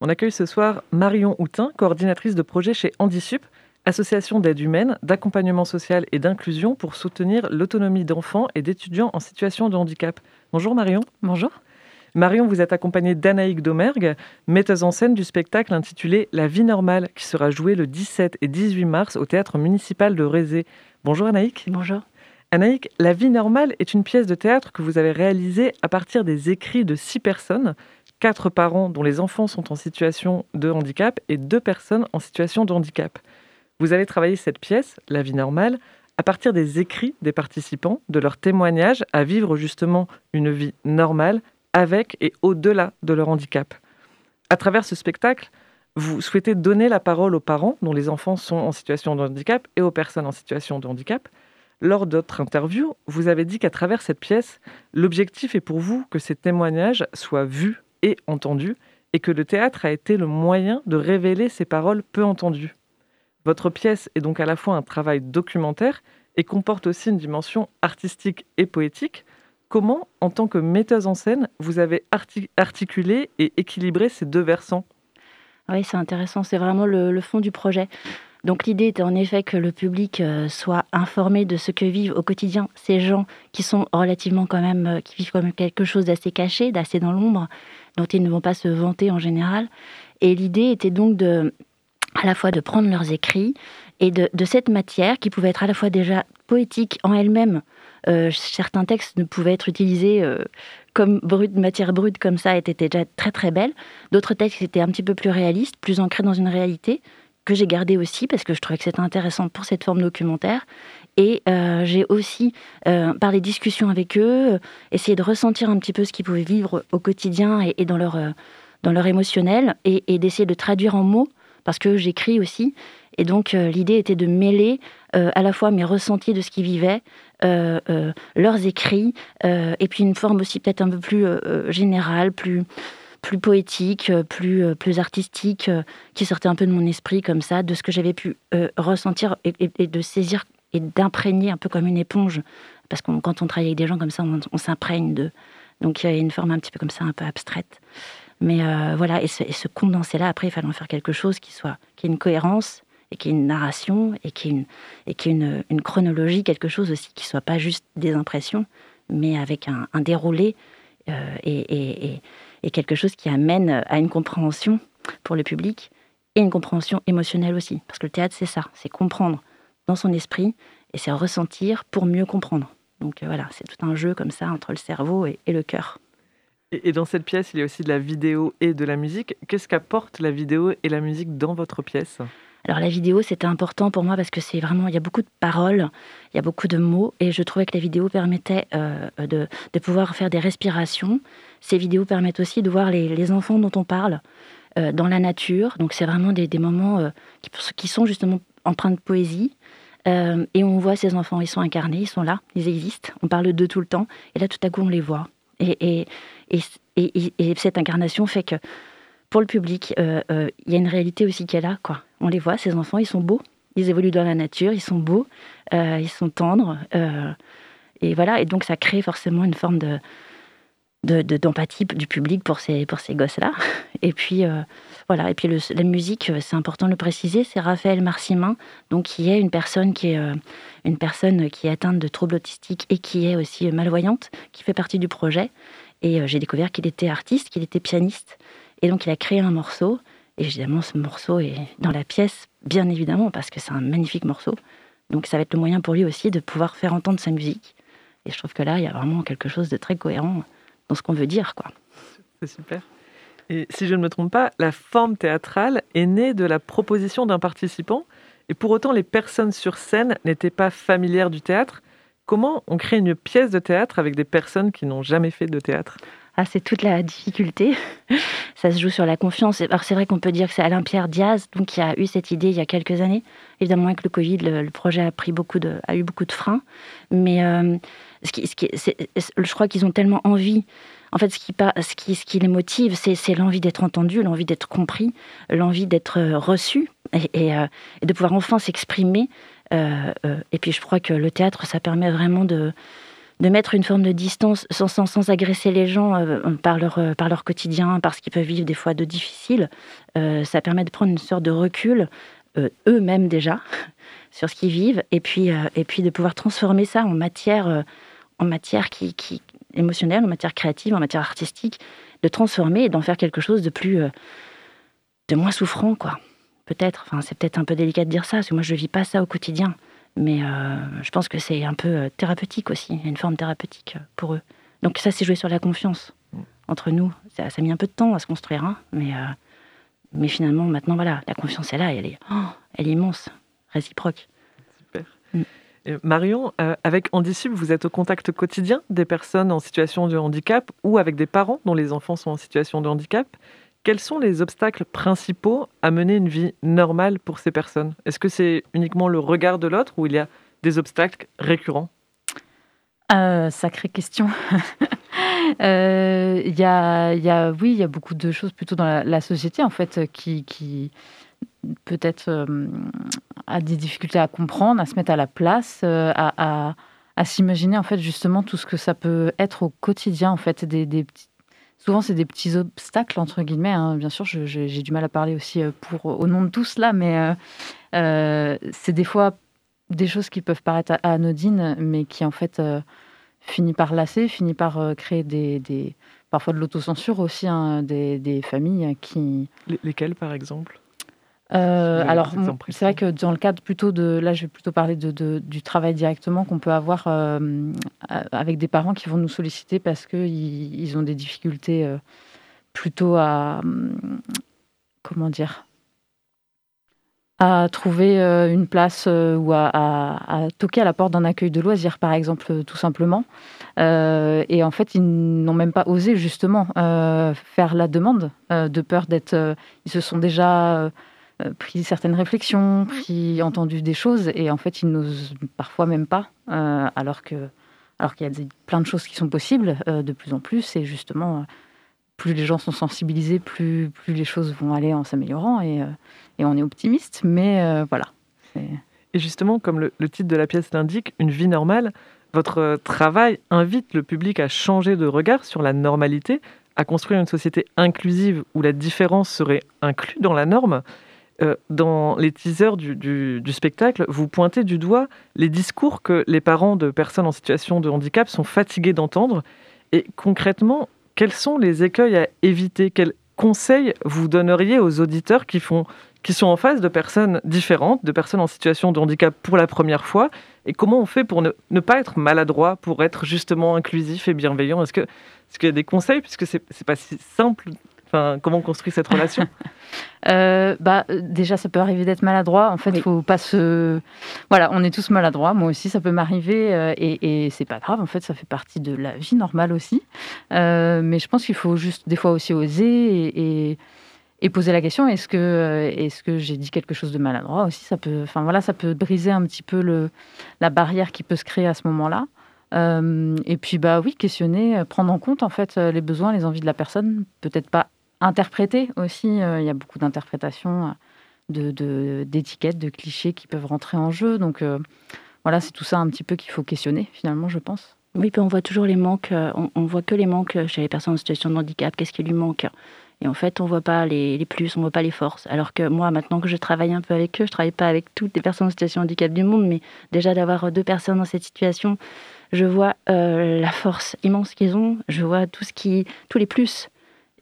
On accueille ce soir Marion Houtin, coordinatrice de projet chez Handisup, association d'aide humaine, d'accompagnement social et d'inclusion pour soutenir l'autonomie d'enfants et d'étudiants en situation de handicap. Bonjour Marion. Bonjour. Marion, vous êtes accompagnée d'Anaïk Domergue, metteuse en scène du spectacle intitulé La vie normale, qui sera joué le 17 et 18 mars au théâtre municipal de Rézé. Bonjour Anaïk. Bonjour. Anaïk, La vie normale est une pièce de théâtre que vous avez réalisée à partir des écrits de six personnes, quatre parents dont les enfants sont en situation de handicap et deux personnes en situation de handicap. Vous avez travaillé cette pièce, La vie normale, à partir des écrits des participants, de leurs témoignages à vivre justement une vie normale avec et au-delà de leur handicap. À travers ce spectacle, vous souhaitez donner la parole aux parents dont les enfants sont en situation de handicap et aux personnes en situation de handicap. Lors de votre interview, vous avez dit qu'à travers cette pièce, l'objectif est pour vous que ces témoignages soient vus et entendus et que le théâtre a été le moyen de révéler ces paroles peu entendues. Votre pièce est donc à la fois un travail documentaire et comporte aussi une dimension artistique et poétique. Comment, en tant que metteuse en scène, vous avez arti- articulé et équilibré ces deux versants? Oui, c'est intéressant, c'est vraiment le, le fond du projet. Donc l'idée était en effet que le public euh, soit informé de ce que vivent au quotidien ces gens qui sont relativement quand même, euh, qui vivent quand même quelque chose d'assez caché, d'assez dans l'ombre, dont ils ne vont pas se vanter en général. Et l'idée était donc de, à la fois de prendre leurs écrits et de, cette matière qui pouvait être à la fois déjà poétique en elle-même. Euh, certains textes ne pouvaient être utilisés euh, comme matière brute comme ça, étaient déjà très très belles. D'autres textes étaient un petit peu plus réalistes, plus ancrés dans une réalité que j'ai gardé aussi parce que je trouvais que c'était intéressant pour cette forme documentaire. Et euh, j'ai aussi, euh, par les discussions avec eux, euh, essayé de ressentir un petit peu ce qu'ils pouvaient vivre au quotidien et, dans, leur, dans leur émotionnel et, d'essayer de traduire en mots, parce que j'écris aussi. Et donc, l'idée était de mêler à la fois mes ressentis de ce qu'ils vivaient, leurs écrits, et puis une forme aussi peut-être un peu plus générale, plus, plus poétique, plus, plus artistique, qui sortait un peu de mon esprit comme ça, de ce que j'avais pu ressentir et de saisir et d'imprégner un peu comme une éponge. Parce que quand on travaille avec des gens comme ça, on, s'imprègne d'eux. Donc il y a une forme un petit peu comme ça, un peu abstraite. Mais euh, voilà, et ce, ce condensé-là, après, il fallait en faire quelque chose qui soit, qui ait une cohérence et qui ait une narration et qui ait une, et qui une, chronologie, quelque chose aussi qui soit pas juste des impressions, mais avec un, déroulé euh, et- et quelque chose qui amène à une compréhension pour le public et une compréhension émotionnelle aussi. Parce que le théâtre, c'est ça, c'est comprendre dans son esprit et c'est ressentir pour mieux comprendre. Donc euh, voilà, c'est tout un jeu comme ça entre le cerveau et, et le cœur. Et, et dans cette pièce, il y a aussi de la vidéo et de la musique. Qu'est-ce qu'apporte la vidéo et la musique dans votre pièce? Alors la vidéo, c'était important pour moi parce que c'est vraiment, il y a beaucoup de paroles, il y a beaucoup de mots, et je trouvais que la vidéo permettait euh, de, de pouvoir faire des respirations. Ces vidéos permettent aussi de voir les, les enfants dont on parle euh, dans la nature. Donc c'est vraiment des, des moments euh, qui, qui sont justement empreints de poésie. Euh, et on voit ces enfants, ils sont incarnés, ils sont là, ils existent. On parle d'eux tout le temps, et là tout à coup on les voit. Et, et, et, et- et cette incarnation fait que pour le public, euh, euh, il y a une réalité aussi qui est là. Quoi. On les voit, ces enfants, ils sont beaux. Ils évoluent dans la nature, ils sont beaux, ils sont tendres. et voilà, et donc ça crée forcément une forme de de- de- d'empathie du public pour ces, pour ces gosses-là. Et puis, voilà, et puis la musique, euh, c'est important de le préciser, c'est Raphaël Marcimin, donc qui est une personne qui est, euh, une personne qui est atteinte de troubles autistiques et qui est aussi euh, malvoyante, qui fait partie du projet. Et j'ai découvert qu'il était artiste, qu'il était pianiste. Et donc, il a créé un morceau. Et évidemment, ce morceau est dans la pièce, bien évidemment, parce que c'est un magnifique morceau. Donc, ça va être le moyen pour lui aussi de pouvoir faire entendre sa musique. Et je trouve que là, il y a vraiment quelque chose de très cohérent dans ce qu'on veut dire, quoi. C'est super. Et si je ne me trompe pas, la forme théâtrale est née de la proposition d'un participant. Et pour autant, les personnes sur scène n'étaient pas familières du théâtre. Comment on crée une pièce de théâtre avec des personnes qui n'ont jamais fait de théâtre? Ah, c'est toute la difficulté. Ça se joue sur la confiance. Alors, c'est vrai qu'on peut dire que c'est Alain Pierre Diaz donc, qui a eu cette idée il y a quelques années. Évidemment, avec le Covid, le, projet a, pris beaucoup a eu beaucoup de freins. Mais euh, je crois qu'ils ont tellement envie. En fait, ce qui, les motive, c'est l'envie d'être entendu, l'envie d'être compris, l'envie d'être euh, reçu euh, et de pouvoir enfin s'exprimer. Euh, et puis, je crois que le théâtre, ça permet vraiment de, mettre une forme de distance sans, agresser les gens par, leur, quotidien, par ce qu'ils peuvent vivre des fois de difficile. Ça permet de prendre une sorte de recul, eux-mêmes déjà, sur ce qu'ils vivent, et puis, de pouvoir transformer ça en matière, en matière qui, qui, émotionnelle, en matière créative, en matière artistique, de transformer et d'en faire quelque chose de plus, euh, de moins souffrant, quoi. Peut-être, enfin, c'est peut-être un peu délicat de dire ça, parce que moi je vis pas ça au quotidien. Mais euh, je pense que c'est un peu euh, thérapeutique aussi, il y a une forme thérapeutique pour eux. Donc ça, c'est joué sur la confiance entre nous. Ça, ça a mis un peu de temps à se construire, hein, mais, euh, mais finalement, maintenant, voilà, la confiance est là, elle est, oh, elle est immense, réciproque. Super. Mm. Et Marion, euh, avec Handisub, vous êtes au contact quotidien des personnes en situation de handicap ou avec des parents dont les enfants sont en situation de handicap? Quels sont les obstacles principaux à mener une vie normale pour ces personnes? Est-ce que c'est uniquement le regard de l'autre ou il y a des obstacles récurrents? Euh, sacrée question. Euh, y, a, oui, il y a beaucoup de choses plutôt dans la, société en fait qui peut-être euh, a des difficultés à comprendre, à se mettre à la place, euh, à, s'imaginer en fait justement tout ce que ça peut être au quotidien en fait Souvent, c'est des petits obstacles, entre guillemets. hein. Bien sûr, j'ai du mal à parler aussi euh, pour, au nom de tous là, mais euh, euh, c'est des fois des choses qui peuvent paraître anodines, mais qui en fait euh, finit par lasser, finit par euh, créer des, parfois de l'autocensure aussi, hein, des, des familles qui... Les- Lesquels, par exemple? Euh, alors, c'est vrai que dans le cadre plutôt de... Là, je vais plutôt parler de, de- du travail directement qu'on peut avoir euh, avec des parents qui vont nous solliciter parce qu'ils ils ont des difficultés euh, plutôt à... Comment dire à trouver une place ou à, à- à toquer à la porte d'un accueil de loisirs, par exemple, tout simplement. Euh, et en fait, ils n'ont même pas osé justement euh, faire la demande euh, de peur d'être. ils se sont déjà pris certaines réflexions, pris entendu des choses, et en fait, ils n'osent parfois même pas, euh, alors que alors qu'il y a des- plein de choses qui sont possibles euh, de plus en plus, et justement. euh, plus les gens sont sensibilisés, plus, plus les choses vont aller en s'améliorant et, euh, et on est optimiste, mais euh, voilà. Et justement, comme le, le titre de la pièce l'indique, une vie normale, votre euh, travail invite le public à changer de regard sur la normalité, à construire une société inclusive où la différence serait inclue dans la norme. Euh, dans les teasers du, spectacle, vous pointez du doigt les discours que les parents de personnes en situation de handicap sont fatigués d'entendre. Et concrètement, quels sont les écueils à éviter? Quels conseils vous donneriez aux auditeurs qui, font, qui sont en face de personnes différentes, de personnes en situation de handicap pour la première fois? Et comment on fait pour ne, pas être maladroit, pour être justement inclusif et bienveillant? Est-ce qu'il y a des conseils? Puisque c'est c'est pas si simple. Enfin, comment on construit cette relation Euh, bah, déjà, ça peut arriver d'être maladroit. En fait, il faut pas se. Voilà, on est tous maladroits. Moi aussi, ça peut m'arriver. euh, et et c'est pas grave. En fait, ça fait partie de la vie normale aussi. Euh, mais je pense qu'il faut juste, des fois aussi, oser et, et- et poser la question est-ce que, est-ce que j'ai dit quelque chose de maladroit aussi? Ça peut. Enfin, voilà, ça peut briser un petit peu le, la barrière qui peut se créer à ce moment-là. Euh, et puis, bah oui, questionner, prendre en compte en fait les besoins, les envies de la personne. Peut-être pas interpréter aussi. euh, Il y a beaucoup d'interprétations, euh, de, de- d'étiquettes, de, clichés qui peuvent rentrer en jeu. Donc euh, voilà, c'est tout ça un petit peu qu'il faut questionner finalement, je pense. Oui, puis on voit toujours les manques, on, on voit que les manques chez les personnes en situation de handicap, qu'est-ce qui lui manque? Et en fait, on voit pas les, les plus, on voit pas les forces. Alors que moi, maintenant que je travaille un peu avec eux, je travaille pas avec toutes les personnes en situation de handicap du monde, mais déjà d'avoir deux personnes dans cette situation, je vois la force immense qu'ils ont, je vois tout ce qui, tous les plus,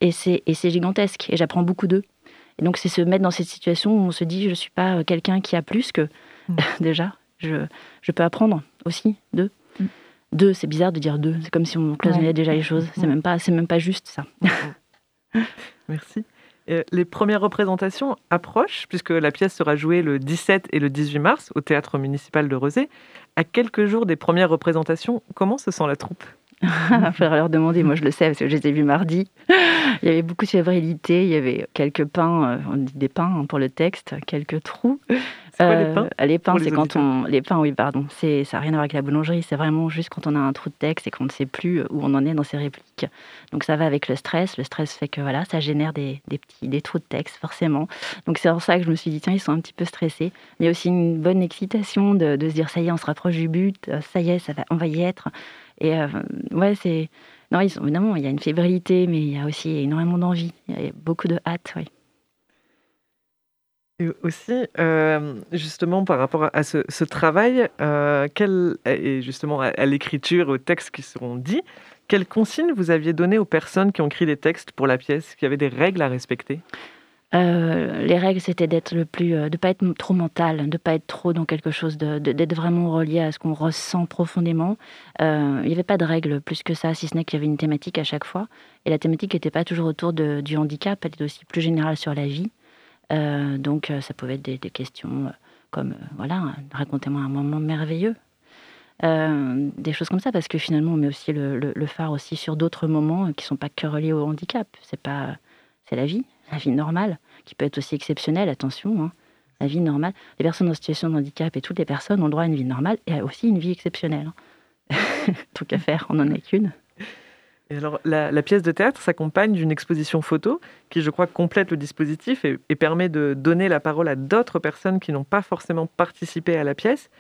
et c'est gigantesque. Et j'apprends beaucoup d'eux. Et donc c'est se mettre dans cette situation où on se dit, je suis pas euh, quelqu'un qui a plus que déjà, je, je peux apprendre aussi d'eux. Deux, c'est bizarre de dire deux. C'est comme si on cloisonnait Ouais. déjà les choses. C'est même pas, c'est même pas juste ça. Merci. Euh, les premières représentations approchent, puisque la pièce sera jouée le 17 et le 18 mars au théâtre municipal de Rezé. À quelques jours des premières représentations, comment se sent la troupe? Il faudrait leur demander. Moi, je le sais parce que je les ai vus mardi. Il y avait beaucoup de fébrilité. Il y avait quelques pains, euh, on dit des pains hein, pour le texte, quelques trous. C'est quoi, les pains Les pains, c'est quand on. Les pains, oui, pardon. C'est ça n'a rien à voir avec la boulangerie. C'est vraiment juste quand on a un trou de texte et qu'on ne sait plus où on en est dans ses répliques. Donc ça va avec le stress. Le stress fait que voilà, ça génère des, des petits des trous de texte forcément. Donc c'est pour ça que je me suis dit tiens, ils sont un petit peu stressés. Il y a aussi une bonne excitation de, de se dire ça y est, on se rapproche du but. euh, Ça y est, ça va, on va y être. Et euh, ouais, c'est. Non, ils sont, évidemment, il y a une fébrilité, mais il y a aussi énormément d'envie. Il y a beaucoup de hâte, oui. Et aussi, euh, justement, par rapport à- ce, travail, euh, et justement à, l'écriture, aux textes qui seront dits, quelles consignes vous aviez données aux personnes qui ont écrit des textes pour la pièce? Qu'il y avait des règles à respecter? Euh, les règles, c'était d'être le plus, euh, de pas être trop mental, de pas être trop dans quelque chose, d'être vraiment relié à ce qu'on ressent profondément. Euh, il n'y avait pas de règles plus que ça, si ce n'est qu'il y avait une thématique à chaque fois. Et la thématique n'était pas toujours autour du handicap, elle était aussi plus générale sur la vie. Donc, ça pouvait être des, questions comme, voilà, racontez-moi un moment merveilleux. Des choses comme ça, parce que finalement, on met aussi le, phare aussi sur d'autres moments qui sont pas que reliés au handicap. C'est pas, c'est la vie, la vie normale, qui peut être aussi exceptionnelle. Attention, hein. la vie normale. Les personnes en situation de handicap et toutes les personnes ont droit à une vie normale et à aussi une vie exceptionnelle. hein. Truc à faire, on n'en a qu'une. Alors, la, pièce de théâtre s'accompagne d'une exposition photo qui, je crois, complète le dispositif et, et permet de donner la parole à d'autres personnes qui n'ont pas forcément participé à la pièce.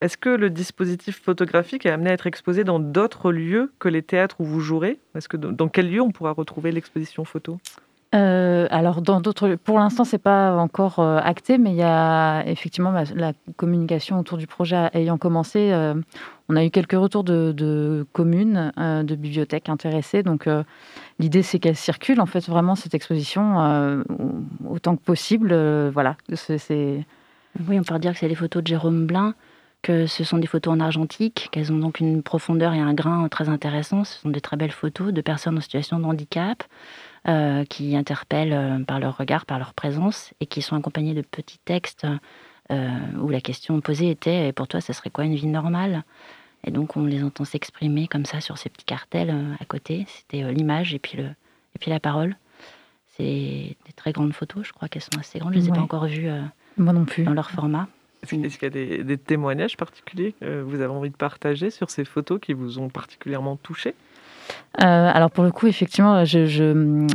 Est-ce que le dispositif photographique est amené à être exposé dans d'autres lieux que les théâtres où vous jouerez? Est-ce que dans quel lieu on pourra retrouver l'exposition photo? Euh, alors, dans d'autres, pour l'instant, c'est pas encore euh, acté, mais il y a effectivement bah, la communication autour du projet ayant commencé. euh, on a eu quelques retours de, communes, de bibliothèques intéressées. Donc, l'idée, c'est qu'elle circule en fait vraiment cette exposition autant que possible. voilà, Oui, on peut dire que c'est des photos de Jérôme Blin, que ce sont des photos en argentique, qu'elles ont donc une profondeur et un grain très intéressant. Ce sont des très belles photos de personnes en situation de handicap. Euh, qui interpellent euh, par leur regard, par leur présence, et qui sont accompagnés de petits textes euh, où la question posée était Et pour toi, ça serait quoi une vie normale? Et donc, on les entend s'exprimer comme ça sur ces petits cartels euh, à côté. C'était euh, l'image et, puis le, et puis la parole. C'est des très grandes photos, je crois qu'elles sont assez grandes. Je ne les ai Ouais. pas encore vues euh, Moi non plus. dans leur format. Est-ce est-ce qu'il y a des, des témoignages particuliers que vous avez envie de partager sur ces photos qui vous ont particulièrement touché Euh, alors pour le coup, effectivement, je, je-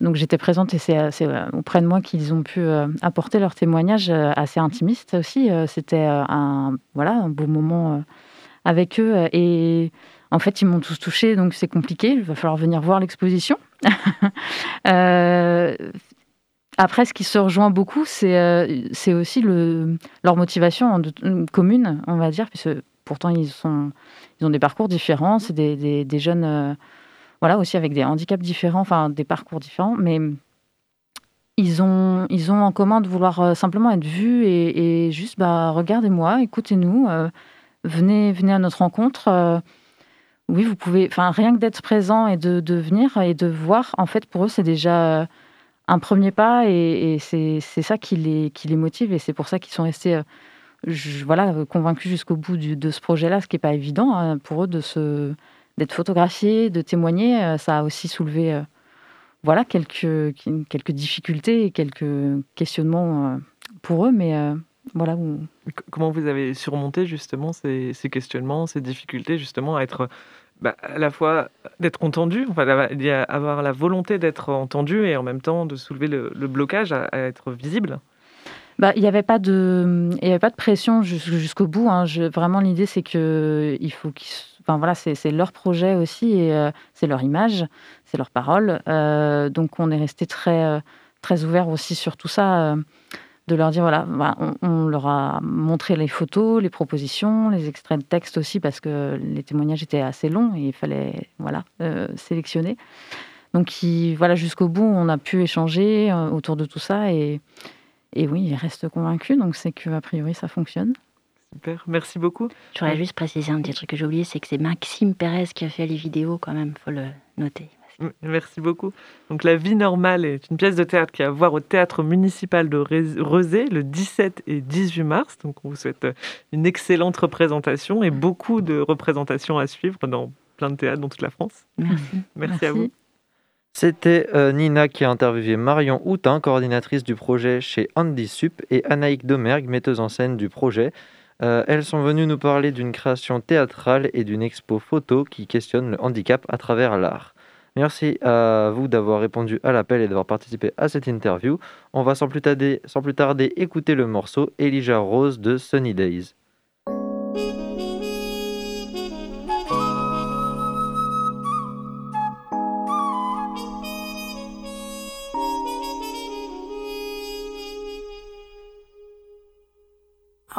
donc j'étais présente et c'est, euh, euh, auprès de moi qu'ils ont pu euh, apporter leur témoignage euh, assez intimiste aussi. Euh, C'était euh, un voilà un beau moment euh, avec eux euh, et en fait ils m'ont tous touchée, donc c'est compliqué. Il va falloir venir voir l'exposition. Euh, après, ce qui se rejoint beaucoup, c'est euh, aussi le, leur motivation commune, on va dire, pourtant ils, ont des parcours différents, c'est des, jeunes, euh, voilà, aussi avec des handicaps différents, enfin des parcours différents, mais ils ont, ils ont en commun de vouloir euh, simplement être vus et, juste, bah, regardez-moi, écoutez-nous, euh, venez, venez à notre rencontre. oui, vous pouvez, enfin, rien que d'être présent et de, venir et de voir, en fait, pour eux, c'est déjà un premier pas et, c'est ça qui les, qui les motive et c'est pour ça qu'ils sont restés, je- voilà, convaincus jusqu'au bout de ce projet-là, ce qui n'est pas évident hein, pour eux de se d'être photographiés, de témoigner. euh, Ça a aussi soulevé, euh, voilà, quelques, quelques difficultés et quelques questionnements euh, pour eux, mais voilà Comment vous avez surmonté justement ces, ces questionnements, ces difficultés justement à être bah, à la fois d'être entendu, enfin avoir la volonté d'être entendu et en même temps de soulever le, blocage à être visible? Bah, il n'y avait pas de, pression jus- jusqu'au bout. hein. Vraiment, l'idée c'est que faut qu'ils, enfin voilà, c'est leur projet aussi et euh, c'est leur image, c'est leur parole. Euh, donc on est resté très, euh, très ouvert aussi sur tout ça, de leur dire voilà, bah, on, leur a montré les photos, les propositions, les extraits de texte aussi parce que les témoignages étaient assez longs et il fallait voilà sélectionner. Donc il- voilà, jusqu'au bout, on a pu échanger autour de tout ça et et oui, il reste convaincu, donc c'est que a priori ça fonctionne. Super, merci beaucoup. Je voudrais juste préciser un petit truc que j'ai oublié, c'est que c'est Maxime Pérez qui a fait les vidéos quand même, faut le noter. Merci beaucoup. Donc La vie normale est une pièce de théâtre qui a à voir au théâtre municipal de Rez- Rezé le 17 et 18 mars. Donc on vous souhaite euh, une excellente représentation et beaucoup de représentations à suivre dans plein de théâtres dans toute la France. Merci. Merci, à vous. C'était euh, Nina qui a interviewé Marion Houtin, coordinatrice du projet chez Andy Sup, et Anaïk Domergue, metteuse en scène du projet. Euh, elles sont venues nous parler d'une création théâtrale et d'une expo photo qui questionne le handicap à travers l'art. Merci à vous d'avoir répondu à l'appel et d'avoir participé à cette interview. On va sans plus tarder, sans plus tarder écouter le morceau Elijah Rose de Sunny Days.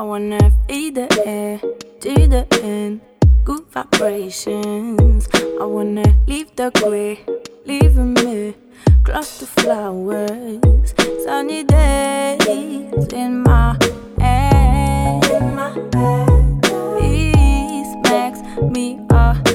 I wanna feed eh, the air to the end. Good vibrations. I wanna leave the gray, leaving me close to flowers. Sunny days in my head. Peace makes me a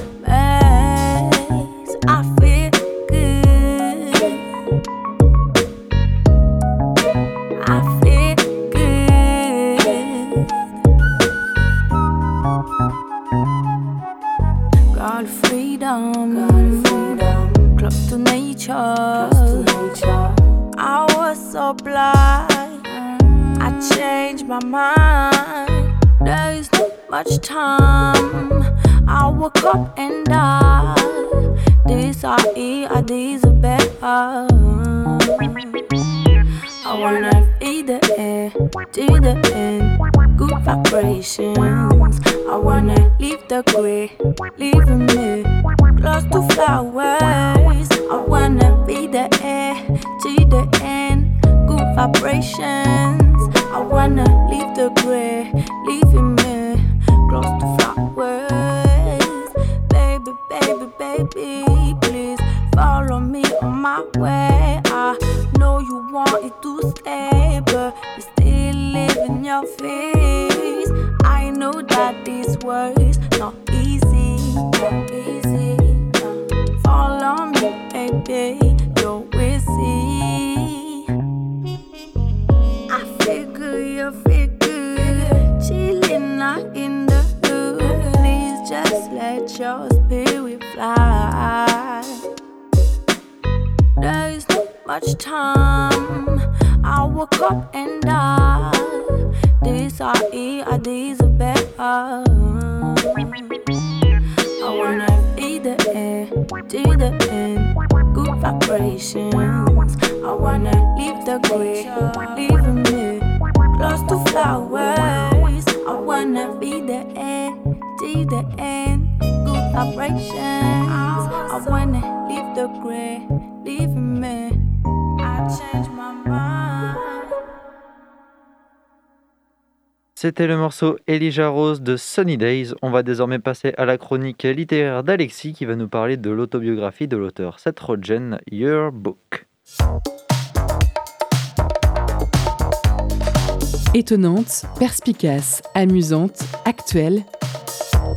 nature. I was so blind, I changed my mind. There is not much time. I woke up and died. This I eat, I deserve better. I wanna feed the air to the end. Good vibrations. I wanna leave the gray, leaving me close to flowers. I wanna feed the air to the end. Good vibrations. I wanna leave the gray, leaving me C'était le morceau Elijah Rose de Sunny Days. On va désormais passer à la chronique littéraire d'Alexis qui va nous parler de l'autobiographie de l'auteur Seth Rogen, Your Book. Étonnante, perspicace, amusante, actuelle.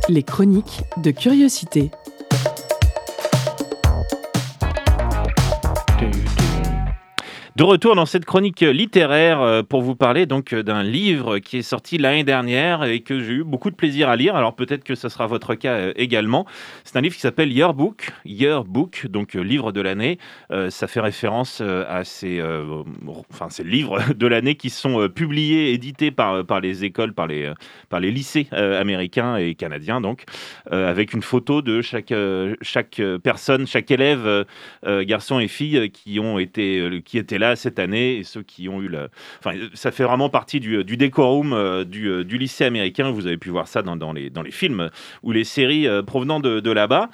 Les chroniques de curiosité. De retour dans cette chronique littéraire euh, pour vous parler donc euh, d'un livre qui est sorti l'année dernière et que j'ai eu beaucoup de plaisir à lire. Alors peut-être que ce sera votre cas euh, également. C'est un livre qui s'appelle Your Book, Your Book, donc livre de l'année. Ça fait référence à ces, enfin, ces livres de l'année qui sont publiés, édités par, par les écoles, par les, par les lycées américains et canadiens, donc, avec une photo de chaque, chaque personne, chaque élève, garçon et fille, qui ont été, qui étaient là cette année et ceux qui ont eu la. Enfin, ça fait vraiment partie du, décorum euh, du, euh, du lycée américain. Vous avez pu voir ça dans, les, dans les films ou les séries euh, provenant de, là-bas.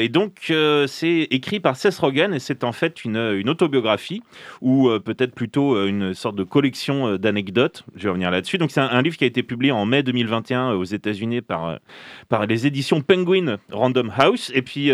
Et donc, c'est écrit par Seth Rogen et c'est en fait une, une autobiographie ou peut-être plutôt une sorte de collection d'anecdotes. Je vais revenir là-dessus. Donc, c'est un, livre qui a été publié en mai 2021 aux États-Unis par, par les éditions Penguin Random House et puis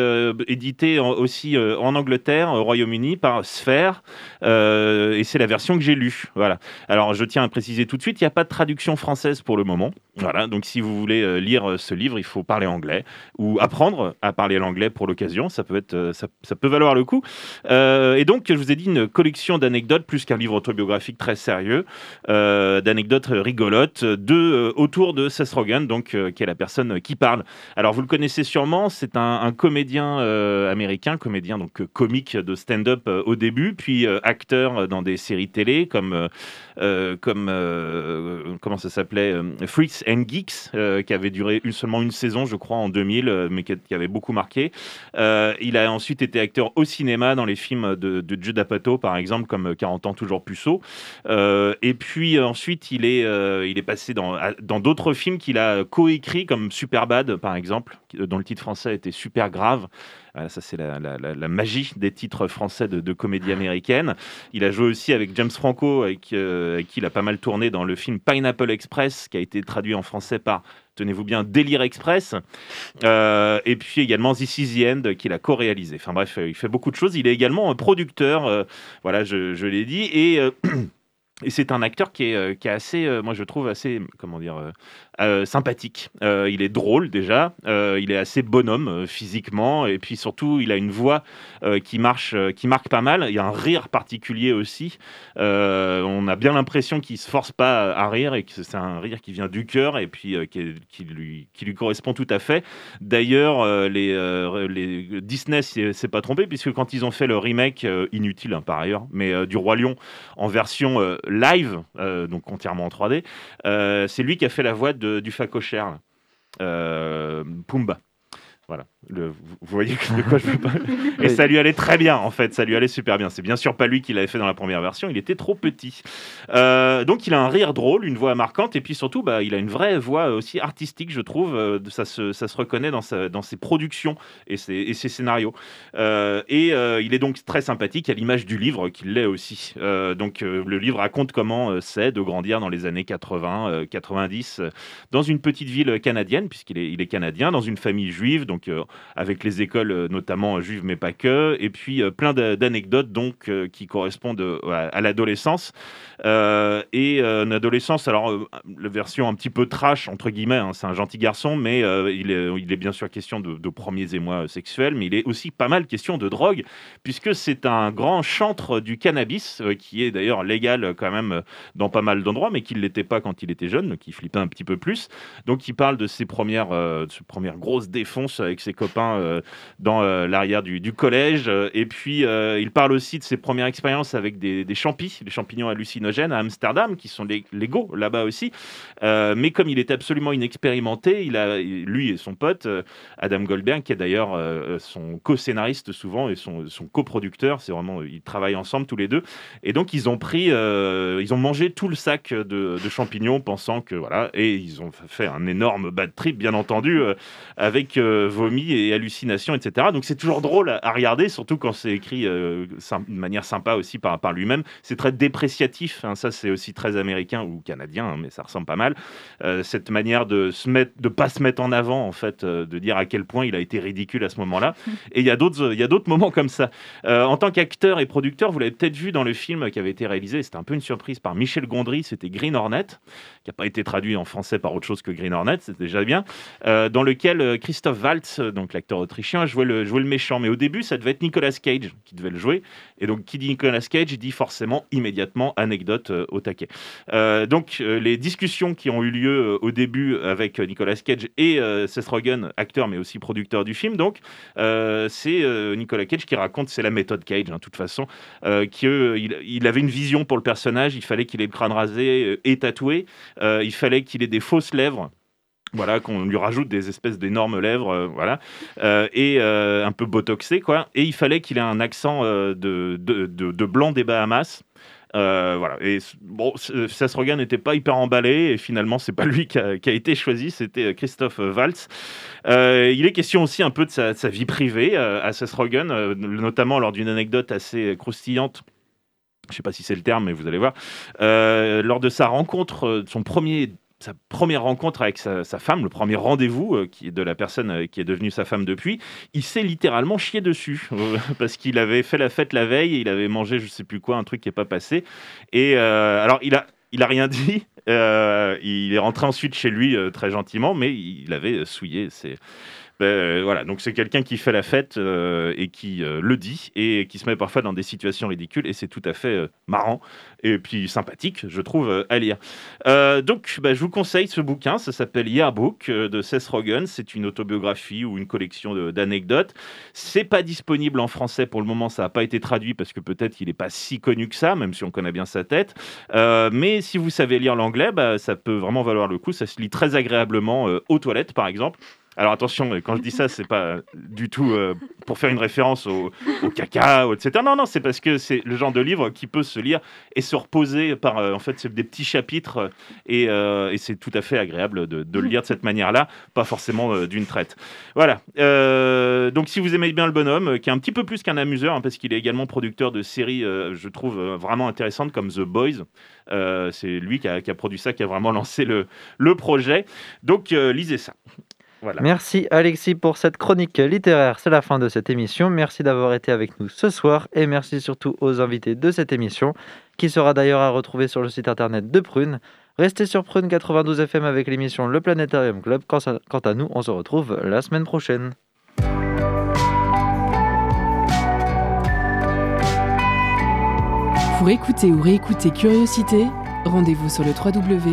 édité aussi en Angleterre, au Royaume-Uni, par Sphere. Euh, et c'est la version que j'ai lue. Voilà. Alors, je tiens à préciser tout de suite, il n'y a pas de traduction française pour le moment. Voilà. Donc, si vous voulez euh, lire euh, ce livre, il faut parler anglais ou apprendre à parler l'anglais pour l'occasion. Ça peut être, ça, peut valoir le coup. Et donc, je vous ai dit une collection d'anecdotes plus qu'un livre autobiographique très sérieux, d'anecdotes rigolotes de autour de Seth Rogen, donc qui est la personne qui parle. Alors, vous le connaissez sûrement, c'est un, un comédien américain, comédien donc comique de stand-up au début, puis acteur euh, dans des séries télé comme euh, euh, comme euh, comment ça s'appelait Freaks and Geeks, qui avait duré seulement une saison, je crois, en 2000, euh, mais qui, avait beaucoup marqué. Il a ensuite été acteur au cinéma dans les films de, de Judd Apatow, par exemple, comme 40 ans toujours puceau. Et puis ensuite, il est, il est passé dans dans d'autres films qu'il a coécrit, comme Superbad, par exemple, dont le titre français était Super Grave. Voilà, ça, c'est la, magie des titres français de, comédie américaine. Il a joué aussi avec James Franco, avec, euh, avec qui il a pas mal tourné dans le film Pineapple Express, qui a été traduit en français par, tenez-vous bien, Délire Express. Euh, et puis également This Is the End, qu'il a co-réalisé. Enfin bref, euh, il fait beaucoup de choses. Il est également un producteur, voilà, je, l'ai dit. Et. c'est un acteur qui est, qui est assez, moi je trouve assez, comment dire, sympathique. Euh, il est drôle déjà, euh, il est assez bonhomme euh, physiquement, et puis surtout il a une voix euh, qui marche, euh, qui marque pas mal. Il y a un rire particulier aussi. Euh, on a bien l'impression qu'il se force pas à rire et que c'est un rire qui vient du cœur et puis euh, qui, lui, correspond tout à fait. D'ailleurs, euh, les, euh, les Disney s'est pas trompé puisque quand ils ont fait le remake euh, inutile hein, par ailleurs, mais euh, du roi lion en version euh, live, euh, donc entièrement en 3D, euh, c'est lui qui a fait la voix de, du facochère. Euh, Pumba. Voilà, Le- vous voyez de quoi je veux pas. Et ça lui allait très bien, en fait, ça lui allait super bien. C'est bien sûr pas lui qui l'avait fait dans la première version, il était trop petit. Euh, donc il a un rire drôle, une voix marquante, et puis surtout, bah, il a une vraie voix aussi artistique, je trouve. Euh, ça, se, ça se reconnaît dans, sa- dans ses productions et ses, et ses scénarios. Euh, et euh, il est donc très sympathique à l'image du livre qu'il l'est aussi. Donc le livre raconte comment c'est de grandir dans les années 80, euh, 90, euh, dans une petite ville canadienne, puisqu'il est, il est canadien, dans une famille juive, donc avec les écoles euh, notamment juives, mais pas que, et puis euh, plein d'a- d'anecdotes donc euh, qui correspondent euh, à, l'adolescence. Euh, et euh, une adolescence, alors euh, la version un petit peu trash, entre guillemets, hein, c'est un gentil garçon, mais euh, il, est, il bien sûr question de, premiers émois sexuels, mais il est aussi pas mal question de drogue, puisque c'est un grand chantre du cannabis, euh, qui est d'ailleurs légal euh, quand même euh, dans pas mal d'endroits, mais qui ne l'était pas quand il était jeune, qui flippait un petit peu plus. Donc il parle de ses premières, euh, de ses premières grosses défonces avec ses copains euh, dans euh, l'arrière du, collège. Euh, Et puis, il parle aussi de ses premières expériences avec des, des champis, des champignons hallucinogènes à Amsterdam, qui sont lég- légaux là-bas aussi. Mais comme il est absolument inexpérimenté, il a, lui et son pote, Adam Goldberg, qui est d'ailleurs son co-scénariste souvent et son, son coproducteur, c'est vraiment, ils travaillent ensemble tous les deux. Et donc, ils ont pris, ils ont mangé tout le sac de, champignons, pensant que voilà, et ils ont fait un énorme bad trip, bien entendu, avec euh, vomi et hallucinations, etc. Donc, c'est toujours drôle à, à regarder, surtout quand c'est écrit euh, de manière sympa aussi par, par lui-même. C'est très dépréciatif, hein, ça c'est aussi très américain ou canadien, hein, mais ça ressemble pas mal. Euh, cette manière de se mettre, de pas se mettre en avant, en fait, euh, de dire à quel point il a été ridicule à ce moment-là. Et il y a d'autres, il y a d'autres moments comme ça. En tant qu'acteur et producteur, vous l'avez peut-être vu dans le film qui avait été réalisé, c'était un peu une surprise par Michel Gondry, c'était Green Hornet, qui n'a pas été traduit en français par autre chose que Green Hornet, c'est déjà bien, euh, dans lequel euh, Christophe Waltz, euh, donc l'acteur autrichien, jouait le, jouait le méchant. Mais au début, ça devait être Nicolas Cage qui devait le jouer. Et donc, qui dit Nicolas Cage, dit forcément immédiatement anecdote au taquet. Donc, les discussions qui ont eu lieu au début avec Nicolas Cage et Seth Rogen, acteur mais aussi producteur du film, donc, c'est Nicolas Cage qui raconte, c'est la méthode Cage, hein, de toute façon, qu'il il avait une vision pour le personnage, il fallait qu'il ait le crâne rasé et tatoué, euh, il fallait qu'il ait des fausses lèvres. Voilà, qu'on lui rajoute des espèces d'énormes lèvres, euh, voilà, euh, et un peu botoxé, quoi. Et il fallait qu'il ait un accent de, de, de- blanc des Bahamas. Voilà. Et bon, Rogen n'était pas hyper emballé, et finalement, c'est pas lui qui a, été choisi, c'était Christophe Waltz. Il est question aussi un peu de sa, sa vie privée à euh, notamment lors d'une anecdote assez croustillante. Je ne sais pas si c'est le terme, mais vous allez voir. Euh, lors de sa rencontre, euh, son premier sa première rencontre avec sa, femme, le premier rendez-vous euh, qui est de la personne qui est devenue sa femme depuis, il s'est littéralement chié dessus parce qu'il avait fait la fête la veille, et il avait mangé je sais plus quoi, un truc qui est pas passé. Et alors il a il a rien dit. il est rentré ensuite chez lui très gentiment, mais il avait souillé. C'est ben, euh, voilà, donc c'est quelqu'un qui fait la fête euh, et qui euh, le dit et qui se met parfois dans des situations ridicules et c'est tout à fait marrant et puis sympathique, je trouve, à lire. Donc, bah, je vous conseille ce bouquin, ça s'appelle Yearbook de Seth Rogen, c'est une autobiographie ou une collection d'anecdotes. C'est pas disponible en français pour le moment, ça n'a pas été traduit parce que peut-être il n'est pas si connu que ça, même si on connaît bien sa tête. Mais si vous savez lire l'anglais, bah, ça peut vraiment valoir le coup, ça se lit très agréablement aux toilettes par exemple. Alors attention, euh, quand je dis ça, c'est pas du tout euh, pour faire une référence au, au caca, ou etc. Non, non, c'est parce que c'est le genre de livre qui peut se lire et se reposer par, euh, en fait, c'est des petits chapitres euh, et, euh, c'est tout à fait agréable de, le lire de cette manière-là, pas forcément euh, d'une traite. Voilà. Euh, donc si vous aimez bien le bonhomme, euh, qui est un petit peu plus qu'un amuseur, hein, parce qu'il est également producteur de séries, euh, je trouve euh, vraiment intéressantes comme The Boys. Euh, c'est lui qui a, produit ça, qui a vraiment lancé le, projet. Donc euh, lisez ça. Voilà. Merci Alexis pour cette chronique littéraire. C'est la fin de cette émission. Merci d'avoir été avec nous ce soir et merci surtout aux invités de cette émission qui sera d'ailleurs à retrouver sur le site internet de Prune. Restez sur Prune 92 FM avec l'émission Le Planétarium Club. Quant à, quant à nous, on se retrouve la semaine prochaine. Pour écouter ou réécouter Curiosité, rendez-vous sur le www.prune.net.